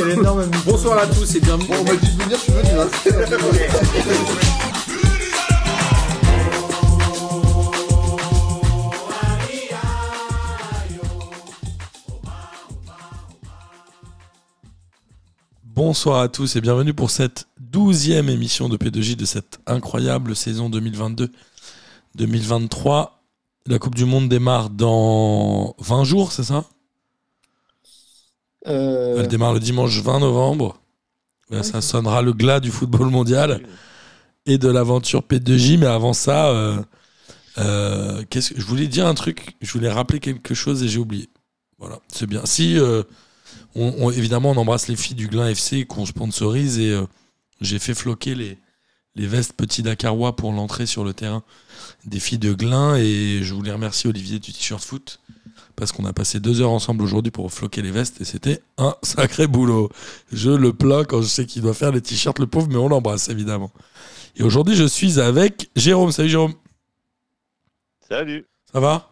quel énorme Bonsoir à tous et bienvenue. Bon, on m'a dit de venir, je suis venu. Hein. Bonsoir à tous et bienvenue pour cette douzième émission de P2J de cette incroyable saison 2022-2023. La Coupe du Monde démarre dans 20 jours, c'est ça? Euh, Elle démarre le dimanche 20 novembre. Là, ça sonnera le glas du football mondial et de l'aventure P2J. Mais avant ça, euh, euh, qu'est-ce que je voulais dire un truc. Je voulais rappeler quelque chose et j'ai oublié. Voilà, c'est bien. Si on, on- évidemment on embrasse les filles du Glin FC qu'on sponsorise et j'ai fait floquer les les vestes petits Dakarois pour l'entrée sur le terrain des filles de Glin et je voulais remercier Olivier du t-shirt foot parce qu'on a passé deux heures ensemble aujourd'hui pour floquer les vestes et c'était un sacré boulot. Je le plains quand je sais qu'il doit faire les t-shirts, le pauvre, mais on l'embrasse évidemment. Et aujourd'hui, je suis avec Jérôme. Salut Jérôme, Salut. ça va?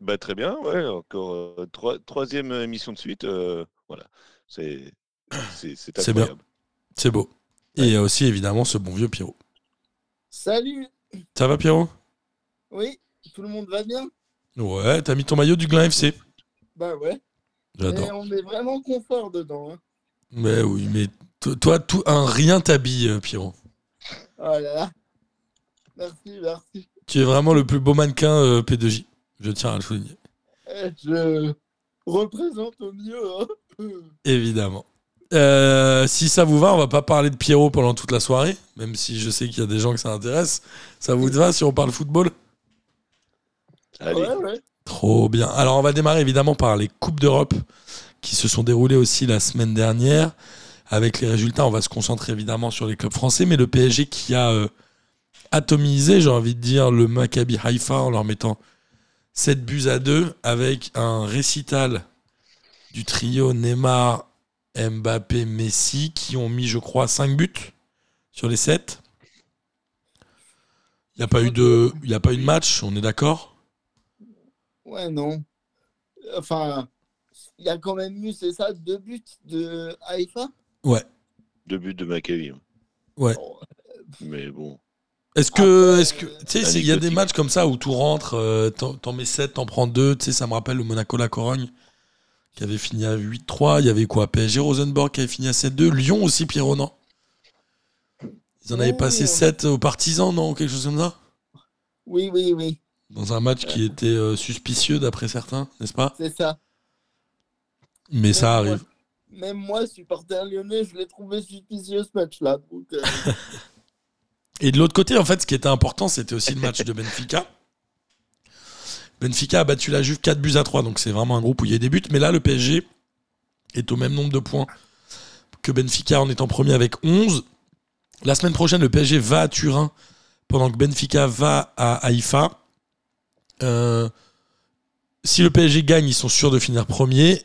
Bah très bien, ouais, encore euh, trois- troisième émission de suite. euh, voilà, c'est c'est c'est C'est bien. incroyable. C'est beau. Et il y a aussi évidemment ce bon vieux Pierrot. Salut Ça va Pierrot? Oui, tout le monde va bien? Ouais, t'as mis ton maillot du Glin FC. Bah ouais. Et J'adore. on est vraiment confort dedans. Hein. Mais oui, mais to- toi, tout, un rien t'habille, euh, Pierrot. Oh là là. Merci, merci. Tu es vraiment le plus beau mannequin euh, P2J. Je tiens à le souligner. Eh, je représente au mieux. Hein. Évidemment. Euh, si ça vous va, on va pas parler de Pierrot pendant toute la soirée, même si je sais qu'il y a des gens que ça intéresse. Ça vous va si on parle football? Allez, Ouais, ouais. Trop bien. Alors on va démarrer évidemment par les Coupes d'Europe qui se sont déroulées aussi la semaine dernière. Avec les résultats, on va se concentrer évidemment sur les clubs français, mais le PSG qui a euh, atomisé, j'ai envie de dire, le Maccabi Haïfa en leur mettant 7 buts à 2 avec un récital du trio Neymar, Mbappé, Messi qui ont mis, je crois, 5 buts sur les 7. Il n'y a, pas eu de- il y a pas eu de match, on est d'accord? Ouais, non. Enfin, il y a quand même eu, c'est ça, deux buts de Haïfa Ouais. deux buts de Maccabi. hein. Ouais. Oh, Mais bon, Est-ce que, est-ce que, tu sais, il y a des matchs comme ça où tout rentre, euh, t'en t'en mets 7, t'en prends 2, tu sais, ça me rappelle le Monaco-La Corogne qui avait fini à 8-3, il y avait quoi PSG Rosenborg qui avait fini à 7-2, Lyon aussi, Pierrot, non? Ils en avaient Oui, passé on- 7 aux partisans, non Quelque chose comme ça? Oui, oui, oui, Dans un match qui était euh, suspicieux d'après certains, n'est-ce pas? C'est ça. Mais ça moi- arrive. Même moi, supporter lyonnais, je l'ai trouvé suspicieux ce match-là. euh, Et de l'autre côté, en fait, ce qui était important, c'était aussi le match de Benfica. Benfica a battu la Juve 4 buts à 3, donc c'est vraiment un groupe où il y a des buts. Mais là, le PSG est au même nombre de points que Benfica en étant premier avec 11. La semaine prochaine, le PSG va à Turin, pendant que Benfica va à Haïfa. Euh, si le PSG gagne, ils sont sûrs de finir premier.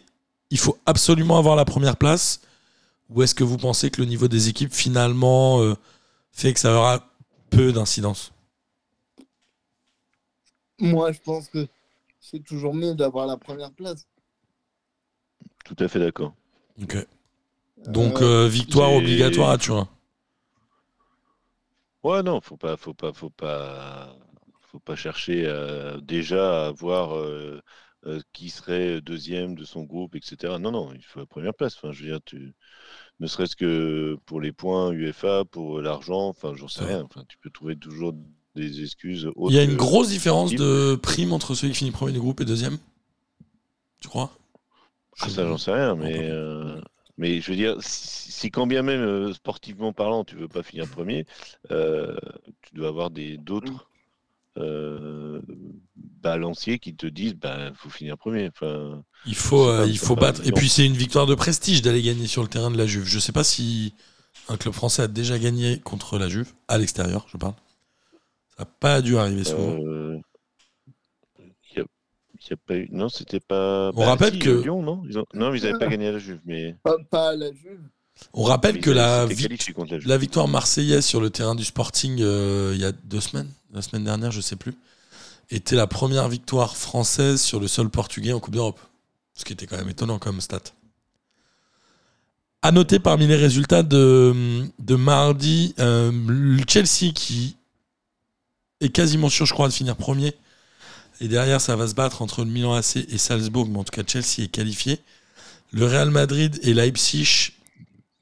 Il faut absolument avoir la première place. Ou est-ce que vous pensez que le niveau des équipes, finalement, euh, fait que ça aura peu d'incidence? Moi, je pense que c'est toujours mieux d'avoir la première place. tout à fait d'accord. Ok. Donc, Euh, euh, victoire obligatoire à Turin. Ouais, non, faut pas, faut pas, faut pas, faut pas chercher euh, déjà à voir euh, euh, qui serait deuxième de son groupe, etc. Non, non, il faut la première place. Enfin, je veux dire, tu, ne serait-ce que pour les points UEFA, pour l'argent, enfin, j'en sais Ouais. rien. Enfin, tu peux trouver toujours des excuses. Il y a une grosse différence de prime entre celui qui finit premier du groupe et deuxième Tu crois? Ah, ça, j'en sais rien, mais, euh, mais je veux dire, si, si quand bien même sportivement parlant, tu veux pas finir premier, euh, tu dois avoir des d'autres euh, balanciers qui te disent, bah, faut finir premier. Enfin, Il faut, euh, pas- il faut battre. Et puis, c'est une victoire de prestige d'aller gagner sur le terrain de la Juve. Je sais pas si un club français a déjà gagné contre la Juve, à l'extérieur, je parle. Ça n'a pas dû arriver souvent. euh, y a- y a pas eu- non, c'était pas. On rappelle si, que- euh, Lyon, non, ils ont- non, mais ils n'avaient pas gagné à la Juve, mais Pas, pas à la Juve. On rappelle que la, victoire marseillaise sur le terrain du Sporting euh, il y a deux semaines, la semaine dernière, je sais plus, était la première victoire française sur le sol portugais en Coupe d'Europe. Ce qui était quand même étonnant comme stat. À noter parmi les résultats de, de mardi, euh, le Chelsea qui est quasiment sûr, je crois, de finir premier. Et derrière, ça va se battre entre le Milan AC et Salzbourg, mais en tout cas, Chelsea est qualifié. Le Real Madrid et Leipzig,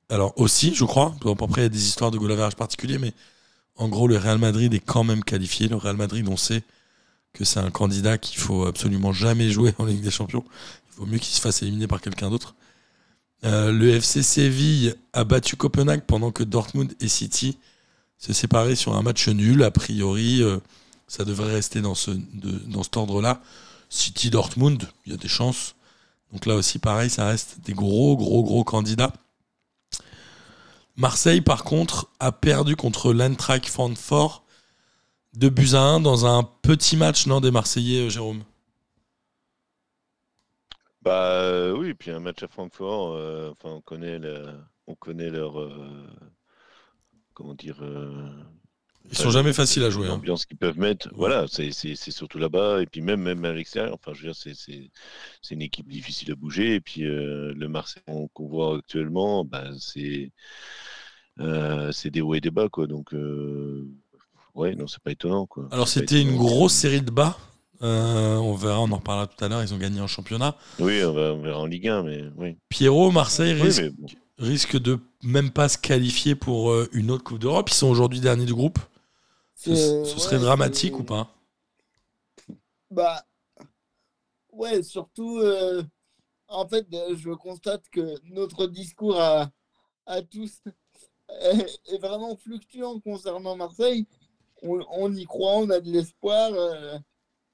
alors aussi, je crois. Bon, après, il y a des histoires de goal average particulier, mais en gros, le Real Madrid est quand même qualifié. Le Real Madrid, on sait que c'est un candidat qu'il faut absolument jamais jouer en Ligue des Champions. Il vaut mieux qu'il se fasse éliminer par quelqu'un d'autre. Euh, le FC Séville a battu Copenhague pendant que Dortmund et City se séparaient sur un match nul. A priori, euh, ça devrait rester dans, ce, dans cet ordre-là. City-Dortmund, il y a des chances. Donc là aussi, pareil, ça reste des gros, gros, gros candidats. Marseille, par contre, a perdu contre l'Eintracht Francfort de buts à 1 dans un petit match, non, des Marseillais, euh, Jérôme? Bah euh, oui, puis un match à Francfort, euh, enfin on connaît on connaît leur comment dire Ils sont jamais faciles à jouer. hein. l'ambiance qu'ils peuvent mettre. Voilà, c'est surtout là-bas et puis même même à l'extérieur. Enfin, je veux dire, c'est une équipe difficile à bouger et puis euh, le Marseille qu'on voit actuellement, bah, c'est euh, des hauts et des bas quoi. Donc euh, ouais, non, c'est pas étonnant quoi. Alors c'était une grosse série de bas. Euh, on verra, on en reparlera tout à l'heure. Ils ont gagné en championnat. Oui, on, va, on verra en Ligue 1, mais oui. Pierrot, Marseille Oui, risque, bon. risque de même pas se qualifier pour euh, une autre Coupe d'Europe. Ils sont aujourd'hui derniers du groupe. Ce, C'est- ce serait ouais, dramatique ou pas? Bah, ouais, surtout, euh, en fait, euh, je constate que notre discours à, à tous est, est vraiment fluctuant concernant Marseille. On, on y croit, on a de l'espoir. euh,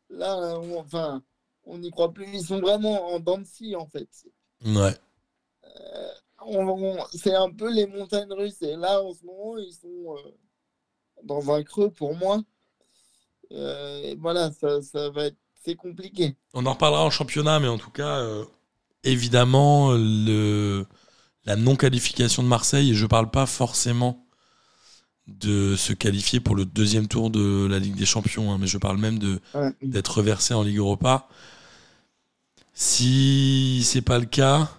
là, on- enfin, on n'y croit plus. Ils sont vraiment en dents de scie, en fait. Ouais. On- on- c'est un peu les montagnes russes. Et là, en ce moment, ils sont euh, dans un creux pour moi. Euh, voilà, ça, ça va être. C'est compliqué. On en reparlera en championnat, mais en tout cas, euh, évidemment, le, la non-qualification de Marseille, et je parle pas forcément de se qualifier pour le deuxième tour de la Ligue des Champions, hein, mais je parle même de Ouais. d'être reversé en Ligue Europa. Si c'est pas le cas,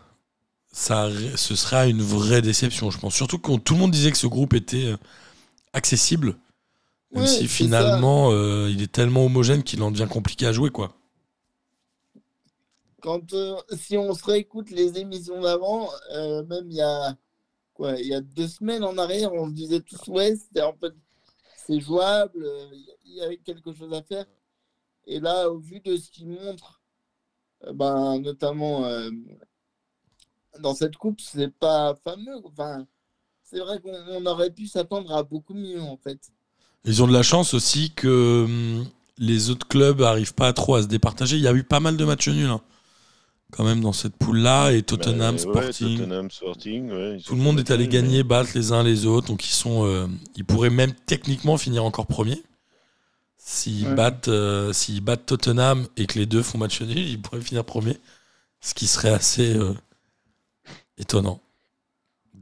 ça, ce sera une vraie déception, je pense. Surtout que tout le monde disait que ce groupe était euh, accessible, même Ouais, si finalement euh, il est tellement homogène qu'il en devient compliqué à jouer, quoi. Quand, euh, si on se réécoute les émissions d'avant, euh, même il y a quoi, il y a deux semaines en arrière, on se disait tous ouais, c'est en fait c'est jouable, il y avait quelque chose à faire. Et là, au vu de ce qu'ils montrent, euh, ben, notamment dans cette coupe, c'est pas fameux. Enfin, c'est vrai qu'on on aurait pu s'attendre à beaucoup mieux en fait. Ils ont de la chance aussi que hum, les autres clubs arrivent pas trop à se départager. Il y a eu pas mal de matchs nuls, hein, quand même, dans cette poule-là. Et Tottenham, Bah, ouais, Sporting. Tottenham, Sporting, ouais, Tout le monde est allé mais- gagner, battre les uns les autres. Donc ils sont, euh, ils pourraient même techniquement finir encore premier. S'ils Ouais. battent, euh, s'ils battent Tottenham et que les deux font match nul, ils pourraient finir premier. Ce qui serait assez euh, étonnant.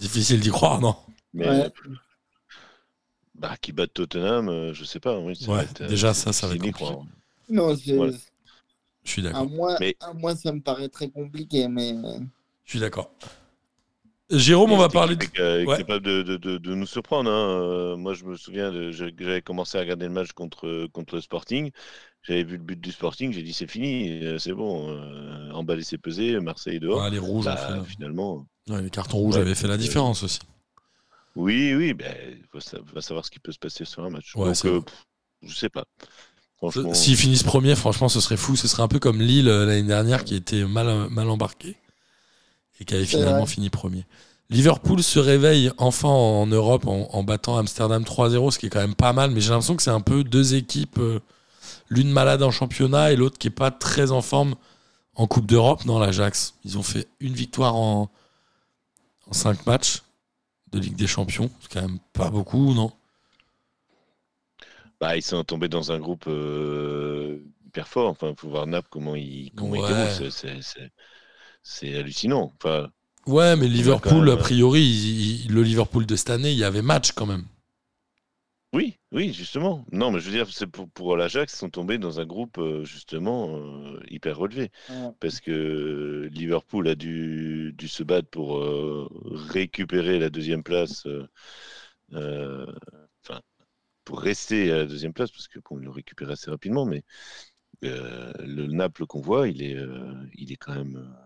Difficile d'y croire, non Mais Ouais. bah, qui battent Tottenham, euh, je sais pas. Oui, ça Ouais, va être, euh, déjà, ça, ça va être compliqué. croire. Non, Voilà. Je suis à d'accord. moi, Mais- à moi, ça me paraît très compliqué, mais euh, Je suis d'accord. Jérôme, on va parler de... est, Ouais. capable de, de- de- de nous surprendre. hein. Moi, je me souviens, j'avais commencé à regarder le match contre, contre le Sporting. J'avais vu le but du Sporting, j'ai dit c'est fini, c'est bon. Euh, emballer c'est pesé, Marseille est dehors. Ah, les rouges Bah, fait- finalement, ouais, les cartons rouges Ouais, avaient fait la différence aussi. oui, oui, ben, il faut sa- va savoir ce qui peut se passer sur un match. Ouais, Donc, euh, pff, je sais pas. Franchement, S'ils finissent premier, franchement, ce serait fou. Ce serait un peu comme Lille euh, l'année dernière qui était mal, mal embarqué et qui avait finalement vrai. fini premier. Liverpool se réveille enfin en Europe en, en battant Amsterdam 3-0, ce qui est quand même pas mal, mais j'ai l'impression que c'est un peu deux équipes, euh, l'une malade en championnat et l'autre qui est pas très en forme en Coupe d'Europe dans l'Ajax. Ils ont fait une victoire en, en cinq matchs de Ligue des Champions, c'est quand même pas beaucoup, non? Bah, ils sont tombés dans un groupe euh, hyper fort. Enfin, faut voir Naples comment il comment il Ouais. C'est- hallucinant. Enfin, Ouais, mais Liverpool, a priori, il- il- le Liverpool de cette année, il y avait match quand même. Oui, oui, justement. Non, mais je veux dire, c'est pour, pour l'Ajax, ils sont tombés dans un groupe euh, justement euh, hyper relevé. Ouais. Parce que Liverpool a dû, dû se battre pour euh, récupérer la deuxième place. euh, euh, Enfin, pour rester à la deuxième place, parce que bon, ils l'ont récupéré assez rapidement, mais euh, le Naples qu'on voit, il est, euh, il est quand même. euh,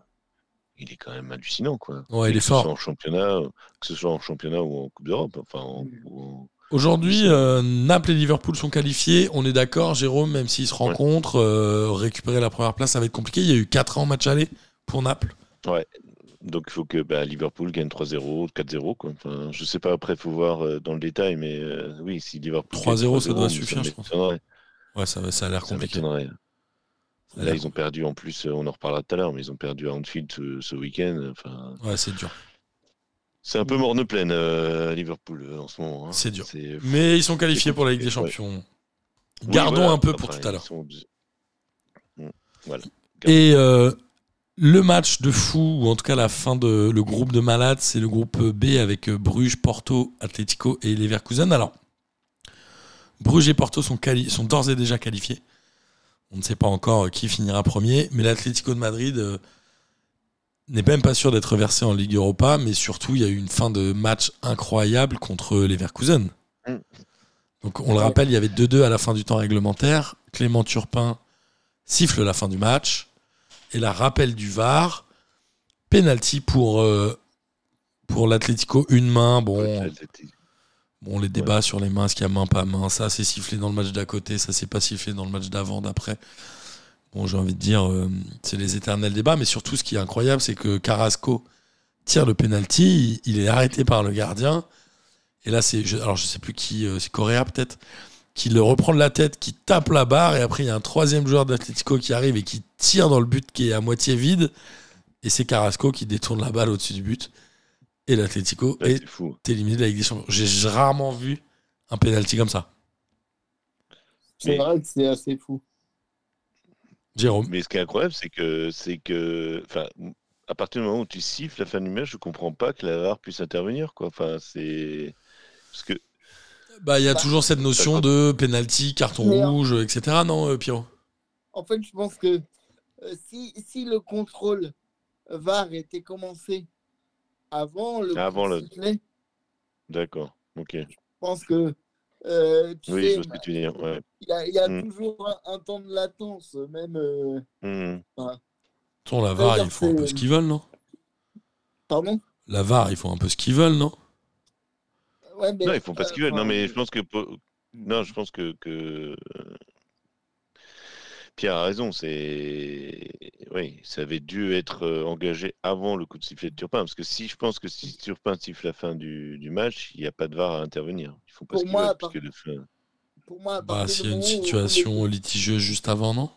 il est quand même hallucinant, quoi. Ouais, il est que ce fort. soit en championnat, que ce soit en championnat ou en Coupe d'Europe, enfin, en- ou en- Aujourd'hui, euh, Naples et Liverpool sont qualifiés. On est d'accord, Jérôme, même s'ils se rencontrent, euh, récupérer la première place, ça va être compliqué. Il y a eu 4 ans match aller pour Naples. Donc il faut que bah, Liverpool gagne 3-0, 4-0. Quoi. Enfin, je sais pas, après, il faut voir euh, dans le détail, mais oui, si Liverpool. 3-0, gagne ça doit 3-0, suffire, je pense. Ouais, ça, ça a l'air compliqué. Là, ils ont perdu en plus, on en reparlera tout à l'heure, mais ils ont perdu à Anfield ce, ce week-end. Enfin, Ouais, c'est dur. C'est un peu morne pleine euh, à Liverpool euh, en ce moment. hein. C'est dur. Mais ils sont qualifiés pour la Ligue des Ouais. Champions. Oui, Gardons voilà. un peu pour tout à l'heure. sont- Voilà. Et euh, le match de fou, ou en tout cas la fin de le groupe de malades, c'est le groupe B avec Bruges, Porto, Atlético et Leverkusen. Alors, Bruges et Porto sont, d'ores et déjà qualifiés. On ne sait pas encore qui finira premier, mais l'Atlético de Madrid euh, n'est même pas sûr d'être versé en Ligue Europa, mais surtout il y a eu une fin de match incroyable contre Leverkusen. Mm. Donc on le rappelle, il y avait 2-2 à la fin du temps réglementaire. Clément Turpin siffle la fin du match. Et la rappel du VAR. Penalty pour, euh, pour l'Atlético, une main. Bon, Ouais, bon, les débats sur les mains, est-ce qu'il y a main, pas main, ça c'est sifflé dans le match d'à côté, ça c'est pas sifflé dans le match d'avant, d'après. Bon, j'ai envie de dire, euh, c'est les éternels débats, mais surtout ce qui est incroyable, c'est que Carrasco tire le penalty, il, il est arrêté par le gardien. Et là, c'est, je- alors je sais plus qui, euh, c'est Correa peut-être, qui le reprend de la tête, qui tape la barre, et après il y a un troisième joueur d'Atlético qui arrive et qui tire dans le but qui est à moitié vide, et c'est Carrasco qui détourne la balle au-dessus du but. Et l'Atlético ouais, est c'est fou. éliminé de la Ligue des Champions. J'ai rarement vu un penalty comme ça. C'est vrai que c'est assez fou. Jérôme. Mais ce qui est incroyable, c'est que, c'est que, enfin, à partir du moment où tu siffles la fin du match, je comprends pas que la VAR puisse intervenir, quoi. Enfin, c'est parce que Bah, il y a Bah, toujours cette notion de penalty, carton Mais, rouge, etc. Non, euh, Pierrot? En fait, je pense que euh, si, si le contrôle VAR était commencé avant le Avant le- sifflet, d'accord, ok. je pense que euh, tu Oui, sais, je vois ce que tu veux dire. Ouais. il y a, il y a Mm. toujours un, un temps de latence, même. euh, Mhm. Ton la VAR, ils font un peu ce qu'ils veulent, non? Pardon? La VAR, ils font un peu ce qu'ils veulent, non? Ouais, mais, Non, ils font pas ce qu'ils euh, veulent. Non, mais je pense que non, je pense que, que... euh, Pierre a raison. C'est oui, ça avait dû être euh, engagé avant le coup de sifflet de Turpin, parce que si je pense que si Turpin siffle la fin du, du match, il n'y a pas de VAR à intervenir. Ils font pas Pour moi, que le fin- Pour moi, Bah, s'il y a une situation litigieuse juste avant, non?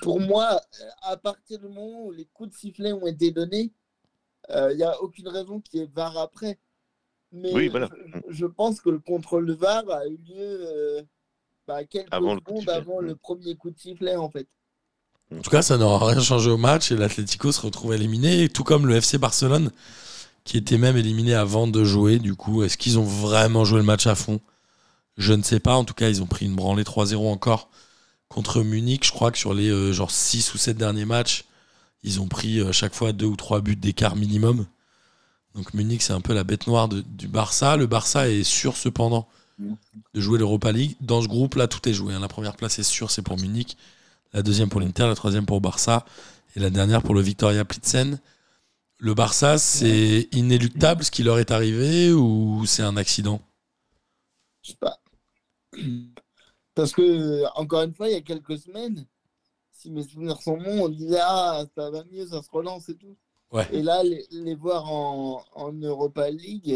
Pour moi, euh, à partir du moment où les coups de sifflet ont été donnés, il n'y a aucune raison qu'il y ait VAR après. Mais Oui, voilà. je, je pense que le contrôle de VAR a eu lieu euh, bah, quelques Avant le secondes avant Mm. le premier coup de sifflet, en fait. En tout cas, ça n'aura rien changé au match et l'Atlético se retrouve éliminé, tout comme le FC Barcelone, qui était même éliminé avant de jouer. Du coup, est-ce qu'ils ont vraiment joué le match à fond? Je ne sais pas. En tout cas, ils ont pris une branlée 3-0 encore contre Munich. Je crois que sur les euh, genre 6 ou 7 derniers matchs, ils ont pris euh, chaque fois deux ou trois buts d'écart minimum. Donc Munich, c'est un peu la bête noire de- du Barça. Le Barça est sûr cependant de jouer l'Europa League. Dans ce groupe-là, tout est joué. hein. La première place est sûre, c'est pour Munich. La deuxième pour l'Inter, la troisième pour Barça. Et la dernière pour le Victoria Plitzen. Le Barça, c'est inéluctable ce qui leur est arrivé ou c'est un accident? Je sais pas. Parce que, encore une fois, il y a quelques semaines, si mes souvenirs sont bons, on disait Ah, ça va mieux, ça se relance et tout. Ouais. Et là, les, les voir en, en Europa League,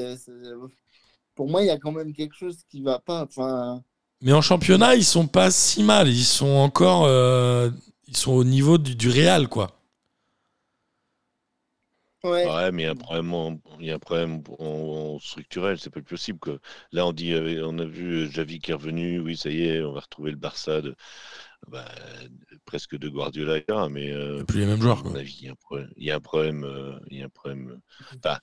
pour moi, il y a quand même quelque chose qui va pas. Enfin, Mais en championnat, ils sont pas si mal. Ils sont encore. euh, ils sont au niveau du, du Real, quoi. ouais. Ouais, mais il y a un problème, en- il y a un problème en- en structurel, c'est pas possible que là on dit, euh, on a vu euh, Javi qui est revenu, oui ça y est, on va retrouver le Barça de, bah, presque de Guardiola, mais Il euh, n'y a plus les mêmes joueurs, quoi. avis, il y a un problème, il y a un problème, euh, il y a un problème, euh, enfin,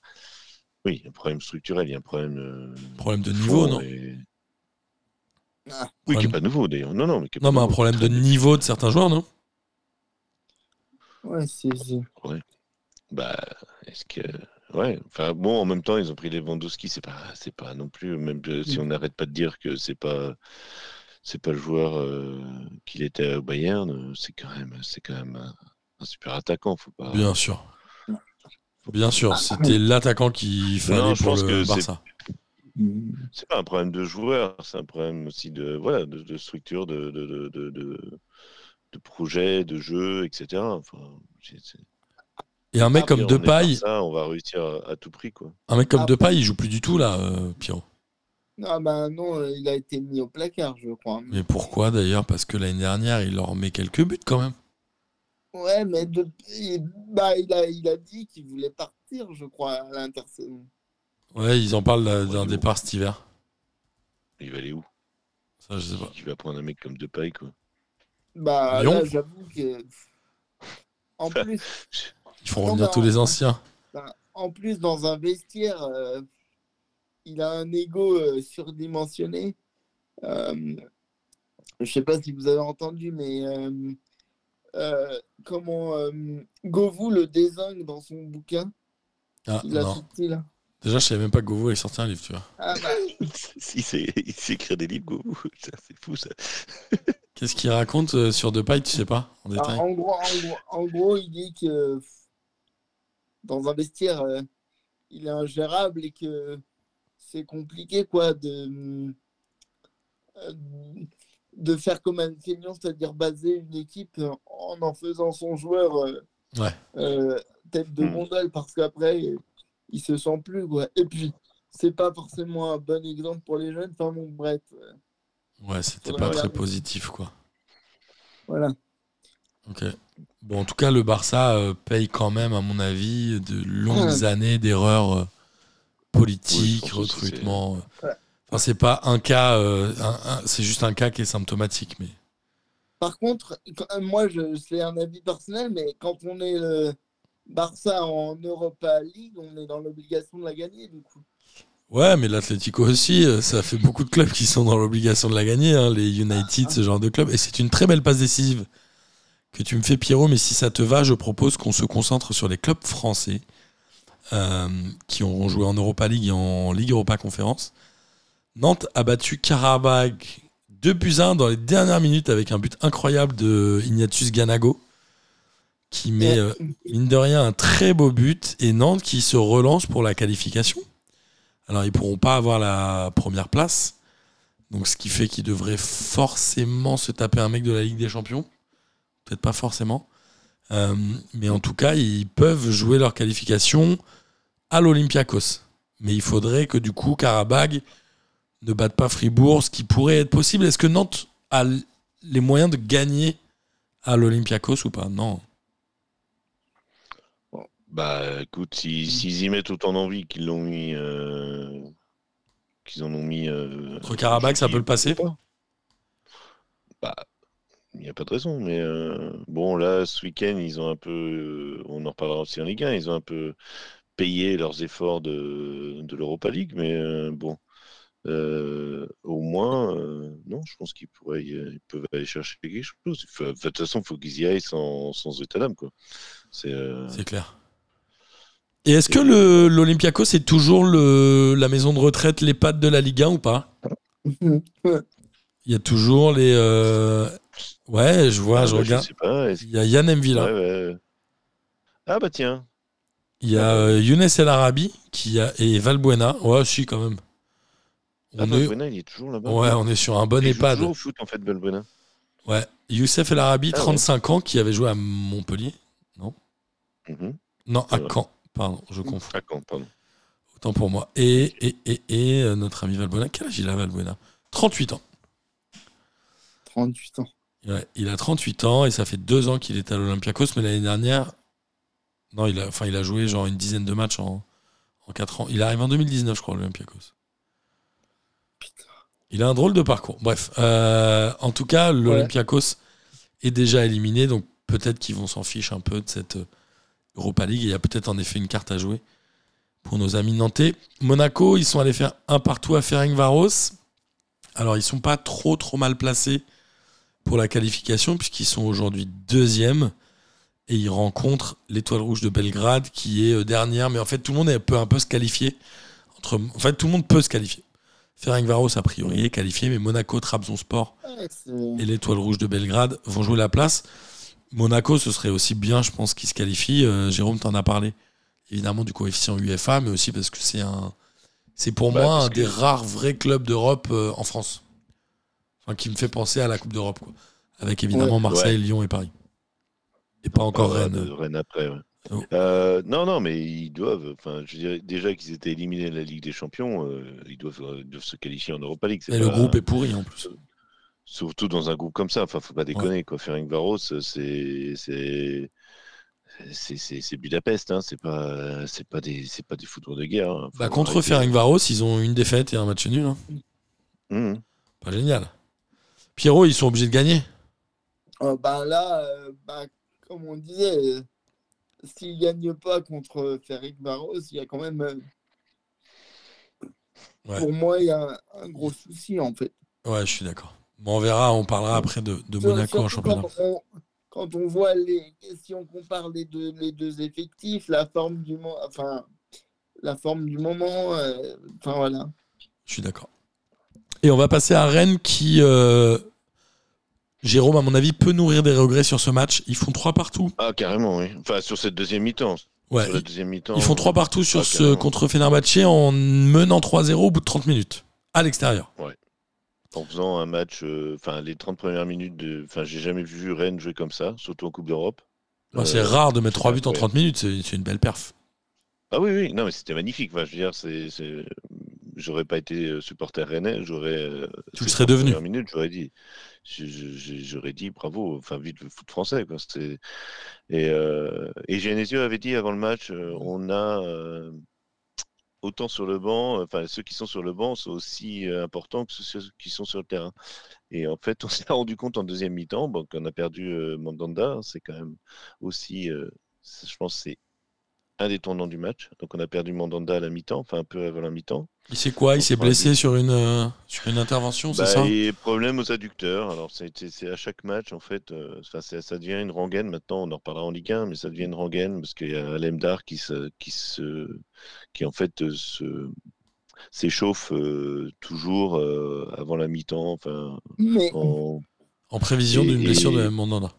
oui, il y a un problème structurel, il y a un problème, euh, Problème de niveau, non et- Oui, qui n'est pas nouveau d'ailleurs. Non, non, mais qui est Non, pas mais un nouveau. problème de niveau de certains joueurs, non? Ouais, c'est. c'est- Bah, est-ce que. Ouais, enfin bon, en même temps, ils ont pris Lewandowski, c'est pas, c'est pas non plus, même euh, si on n'arrête pas de dire que c'est pas, c'est pas le joueur euh, qu'il était au Bayern, c'est quand même, c'est quand même un, un super attaquant, faut pas. Bien sûr. Bien sûr, c'était l'attaquant qu'il fallait Non, je pour pense le que c'est- Barça. C'est pas un problème de joueur, c'est un problème aussi de, voilà, de, de structure, de, de, de, de, de- de projet, de jeu, etc. Enfin, Et un mec Ah, comme Depay, Ça, on va réussir à, à tout prix, quoi. un mec comme Ah. Depay, il joue plus du tout là, euh, Pierrot. Ah bah non, euh, il a été mis au placard, je crois. Mais pourquoi d'ailleurs? Parce que l'année dernière, il leur met quelques buts quand même. Ouais, mais depuis, bah, il, a, il a dit qu'il voulait partir, je crois, à l'intersaison. Ouais, ils en parlent d'un départ cet hiver. Il va aller où? Ça, je sais pas. Qui va prendre un mec comme Depay, quoi. Bah Lyon? là, j'avoue que. En plus, Ils font revenir bah, tous les en- anciens. ben, en plus, dans un vestiaire, euh, il a un ego euh, surdimensionné. Euh, je sais pas si vous avez entendu, mais euh, comment euh, Govou le désingue dans son bouquin? Ah, Il a non. sorti là. Déjà, je savais même pas que Govo allait sortir un livre, tu vois. Ah, bah, il s'écrit des livres, Govou, ça, c'est fou ça. Qu'est-ce qu'il raconte euh, sur Depay, tu sais pas, en bah, détail? en, gros, en, gros, en gros, il dit que dans un vestiaire, euh, il est ingérable et que c'est compliqué quoi de euh, de faire comme un Kenyan, c'est-à-dire baser une équipe en en faisant son joueur euh, Ouais. euh, tête de Hmm. gondole parce qu'après il se sent plus quoi. Et puis c'est pas forcément un bon exemple pour les jeunes. Enfin bon, bref, euh, Ouais, c'était pas très positif, quoi. voilà. Ok. Bon, en tout cas, le Barça euh, paye quand même, à mon avis, de longues années d'erreurs euh, politiques, Oui, recrutement. Enfin, c'est pas un cas, euh, c'est juste un cas qui est symptomatique, mais Par contre, euh, moi, je, c'est un avis personnel, mais quand on est le Barça en Europa League, on est dans l'obligation de la gagner, du coup. ouais, mais l'Atlético aussi, euh, ça fait beaucoup de clubs qui sont dans l'obligation de la gagner, hein, les United, ce genre de clubs, et c'est une très belle passe décisive que tu me fais, Pierrot. Mais si ça te va, je propose qu'on se concentre sur les clubs français euh, qui auront joué en Europa League et en Ligue Europa Conférence. Nantes a battu Karabakh 2 buts 1 dans les dernières minutes avec un but incroyable de Ignatius Ganago qui met, euh, mine de rien, un très beau but et Nantes qui se relance pour la qualification. Alors, ils pourront pas avoir la première place. Donc, ce qui fait qu'ils devraient forcément se taper un mec de la Ligue des Champions. Peut-être pas forcément. Euh, mais en tout cas, ils peuvent jouer leur qualification à l'Olympiakos. Mais il faudrait que du coup, Karabag ne batte pas Fribourg, ce qui pourrait être possible. Est-ce que Nantes a les moyens de gagner à l'Olympiakos ou pas? Non. Bah écoute, si- s'ils y mettent autant d'envie qu'ils l'ont mis, euh, qu'ils en ont mis. euh, Karabakh, ça peut le passer? pas Bah, il n'y a pas de raison. Mais euh, bon, là, ce week-end, ils ont un peu. euh, on en reparlera aussi en Ligue 1. Ils ont un peu payé leurs efforts de, de l'Europa League. Mais bon, au moins, euh, non, je pense qu'ils pourraient, y- ils peuvent aller chercher quelque chose. De toute façon, il faut qu'ils y aillent sans, sans état d'âme. quoi. C'est. euh, C'est clair. Et est-ce que le- l'Olympiakos c'est toujours le, la maison de retraite, les pattes de la Ligue 1 ou pas? Il y a toujours les. euh, Ouais, je vois, ah, je bah, regarde. sais pas. est-ce Il y a Yann Mvila. Ouais. Ah bah tiens. Il y a euh, Younes El Arabi qui a, et Valbuena. Ouais, si, quand même. Ah, On est, il est toujours là-bas. ouais, on est sur un bon Il joue EHPAD. toujours au foot en fait, Valbuena. Ouais. Youssef El Arabi, Ah ouais. 35 ans, qui avait joué à Montpellier. Mhm. Non, à vrai. Caen. Pardon, je confonds. Ah, quand, pardon. Autant pour moi. Et, et, et, et euh, notre ami Valbuena, quel âge il a, Valbuena? 38 ans. 38 ans. Ouais, il a 38 ans et ça fait deux ans qu'il est à l'Olympiakos, mais l'année dernière, non, il a, enfin, il a joué genre une dizaine de matchs en, en 4 ans. Il arrive en 2019, je crois, à l'Olympiakos. Il a un drôle de parcours. Bref, euh, en tout cas, l'Olympiakos est déjà éliminé, donc peut-être qu'ils vont s'en ficher un peu de cette euh, Europa League. Il y a peut-être en effet une carte à jouer pour nos amis nantais. Monaco, ils sont allés faire un partout à Ferencvaros Alors, ils sont pas trop trop mal placés pour la qualification, puisqu'ils sont aujourd'hui deuxième et ils rencontrent l'Étoile Rouge de Belgrade, qui est euh, dernière. Mais en fait, tout le monde peut un peu se qualifier. Entre... En fait, tout le monde peut se qualifier. Ferencvaros, a priori, est qualifié, mais Monaco, Trabzonspor et l'Étoile Rouge de Belgrade vont jouer la place. Monaco, ce serait aussi bien, je pense, qu'ils se qualifient. Euh, Jérôme t'en a parlé, évidemment, du coefficient UEFA, mais aussi parce que c'est un, c'est pour Bah, moi un que- des rares vrais clubs d'Europe euh, en France. Enfin, qui me fait penser à la Coupe d'Europe, quoi. Avec évidemment Ouais. Marseille, Ouais. Lyon et Paris. Et pas encore Rennes. Rennes après, ouais. Oh. Euh, non, non, mais ils doivent. Enfin, je dirais déjà qu'ils étaient éliminés de la Ligue des Champions, euh, ils doivent, euh, doivent se qualifier en Europa League. Et le groupe est pourri en plus. Surtout dans un groupe comme ça. Enfin, faut pas déconner. Quoi. Ferencvaros, c'est Budapest. Hein. C'est pas c'est pas des c'est pas des foudres de guerre. hein. Bah, contre. Ferencvaros, ils ont une défaite et un match nul. hein. Mhm. Pas génial. Pierrot, ils sont obligés de gagner. Euh, bah là, euh, bah, comme on disait, euh, s'ils ne gagnent pas contre Ferenc Varos, il y a quand même, euh, Ouais. pour moi, il y a un, gros souci en fait. Ouais, je suis d'accord. Bon, on verra, on parlera après de, Monaco en championnat. Quand on, quand on voit les, si on compare les deux, les deux effectifs, la forme du, enfin, la forme du moment, euh, enfin voilà. Je suis d'accord. Et on va passer à Rennes qui, euh, Jérôme, à mon avis, peut nourrir des regrets sur ce match. Ils font trois partout. Ah, carrément, oui. Enfin, sur cette deuxième mi-temps. Ouais, sur la ils, deuxième mi-temps. ils font trois partout sur Ah, ce carrément. contre Fenerbahçe en menant 3-0 au bout de 30 minutes. À l'extérieur. En faisant un match, euh, enfin, les 30 premières minutes de. Enfin, j'ai jamais vu Rennes jouer comme ça, surtout en Coupe d'Europe. Ouais, c'est Euh, rare de mettre 3 buts en incroyable. 30 minutes, c'est une belle perf. Ah oui, oui, non, mais c'était magnifique. Enfin, je veux dire, c'est- j'aurais pas été euh, supporter rennais, j'aurais. euh, Tu le serais 30 devenu. minutes, j'aurais dit, j'aurais dit bravo. Enfin, vive le foot français, quoi. Et euh, et Genesio avait dit avant le match, euh, on a euh, autant sur le banc, enfin ceux qui sont sur le banc sont aussi importants que ceux qui sont sur le terrain. Et en fait, on s'est rendu compte en deuxième mi-temps, bon, qu'on a perdu euh, Mandanda, c'est quand même aussi, je pense, c'est un des tournants du match. Donc on a perdu Mandanda à la mi-temps, enfin un peu avant la mi-temps. Il sait quoi? Il s'est blessé sur une, euh, sur une intervention, c'est Bah, ça? et problème aux adducteurs. Alors c'est c'est- c'est à chaque match en fait, euh, enfin, c'est- ça devient une rengaine maintenant. On en reparlera en Ligue 1, mais ça devient une rengaine parce qu'il y a Lemdar qui se, qui se, qui en fait euh, se s'échauffe euh, toujours euh, avant la mi-temps. Enfin, Mais en- En prévision d'une blessure de Mandanda.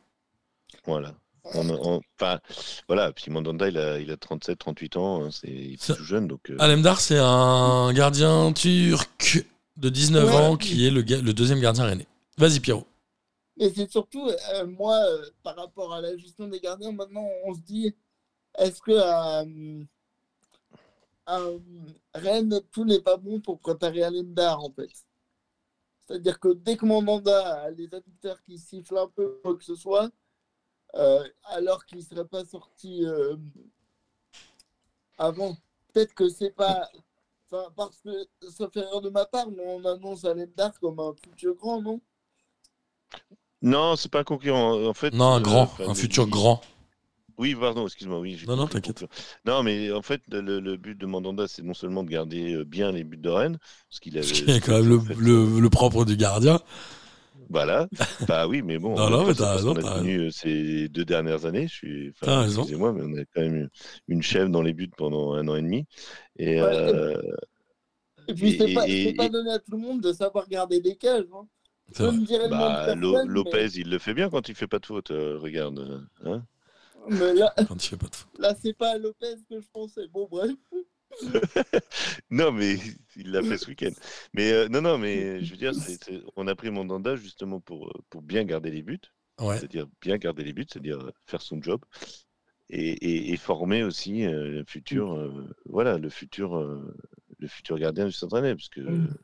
voilà. En- Enfin, voilà. Puis Mandanda, il a, il a 37, 38 ans. hein, c'est il est tout jeune, donc. euh, Alemdar, c'est un gardien turc de 19 Ouais. ans qui est le, deuxième gardien rennais. Vas-y, Pierrot. Mais c'est surtout, euh, moi, euh, par rapport à la gestion des gardiens, maintenant, on se dit, est-ce que euh, euh, Rennes, tout n'est pas bon pour préparer à l'Endar, en fait? C'est-à-dire que dès que mon mandat a les adducteurs qui sifflent un peu, quoi que ce soit, euh, alors qu'ils ne seraient pas sortis euh, avant, peut-être que c'est pas. Enfin, parce que, sauf erreur de ma part, mais on annonce à l'Endar comme un futur grand, non? Non, c'est pas un concurrent. En fait, Non, un euh, grand, enfin, un futur grand. Oui, pardon, excuse-moi. Oui, Non, non, t'inquiète. Non, mais en fait, le, le but de Mandanda, c'est non seulement de garder bien les buts de Rennes, ce qu'il avait. Ce qui est quand même le, en fait, le- le propre du gardien. Voilà. Bah oui, mais bon. Non, non, mais t'as raison, qu'on a euh, ces deux dernières années. Je suis. enfin, T'as raison. Excusez-moi, mais on a quand même eu une chèvre dans les buts pendant un an et demi. Et. Ouais. euh, Et puis, Et- c'est pas, et- c'est pas et- donné à tout le monde de savoir garder des cages. Hein. Bah, personne, Lopez, il le fait bien quand il fait pas de faute. euh, regarde. hein. Mais là, Quand il fait pas de faute. là c'est pas à Lopez que je pensais. Bon, bref. Non, mais il l'a fait ce week-end. Mais euh, non, non, mais je veux dire, on a pris Mandanda justement pour, euh, pour bien garder les buts. Ouais. c'est-à-dire bien garder les buts, c'est-à-dire euh, faire son job et, et- et former aussi euh, le futur, euh, voilà, le futur, euh, le futur gardien du parce que Mm.